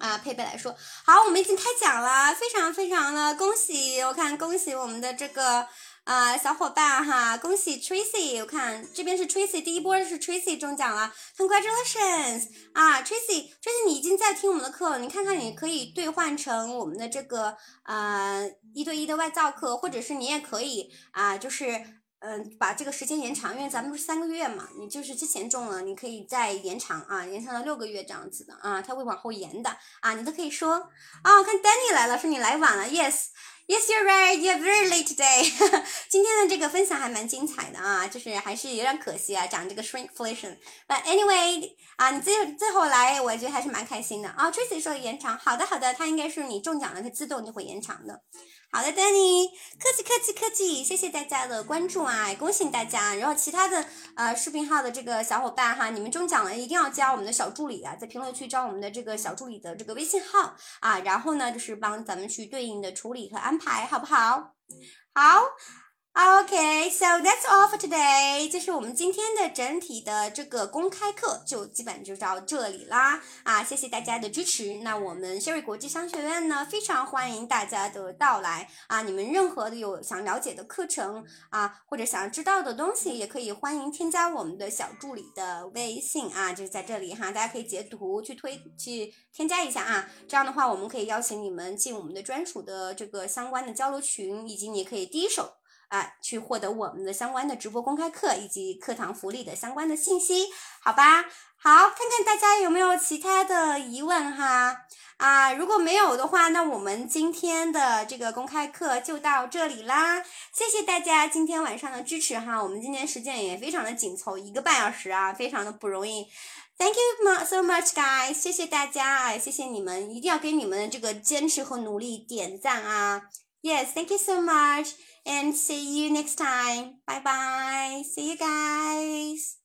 啊配备来说，好，我们已经开讲了，非常非常的恭喜，我看恭喜我们的这个。啊，小伙伴哈，恭喜 Tracy！我看这边是 Tracy，第一波是 Tracy 中奖了，Congratulations！啊，Tracy，Tracy，你已经在听我们的课了，你看看你可以兑换成我们的这个呃一对一的外教课，或者是你也可以啊，就是嗯把这个时间延长，因为咱们不是三个月嘛，你就是之前中了，你可以再延长啊，延长到六个月这样子的啊，它会往后延的啊，你都可以说啊，我看 Danny 来了，说你来晚了，Yes。Yes, you're right. You're very late today. 今天的这个分享还蛮精彩的啊，就是还是有点可惜啊，讲这个 shrinkflation。But anyway，啊，你最最后来，我觉得还是蛮开心的啊。Tracy 说延长，好的好的，它应该是你中奖了，它自动就会延长的。好的丹尼客气客气客气，谢谢大家的关注啊，恭喜大家！然后其他的呃视频号的这个小伙伴哈，你们中奖了一定要加我们的小助理啊，在评论区加我们的这个小助理的这个微信号啊，然后呢就是帮咱们去对应的处理和安排，好不好？好。Okay, so that's all for today. 这是我们今天的整体的这个公开课，就基本就到这里啦。啊，谢谢大家的支持。那我们 Sherry 国际商学院呢，非常欢迎大家的到来啊。你们任何的有想了解的课程啊，或者想知道的东西，也可以欢迎添加我们的小助理的微信啊，就是在这里哈，大家可以截图去推去添加一下啊。这样的话，我们可以邀请你们进我们的专属的这个相关的交流群，以及你可以第一手。啊，去获得我们的相关的直播公开课以及课堂福利的相关的信息，好吧？好，看看大家有没有其他的疑问哈？啊，如果没有的话，那我们今天的这个公开课就到这里啦。谢谢大家今天晚上的支持哈，我们今天时间也非常的紧凑，一个半小时啊，非常的不容易。Thank you so much, guys！谢谢大家，谢谢你们，一定要给你们的这个坚持和努力点赞啊！Yes，thank you so much。And see you next time. Bye bye. See you guys.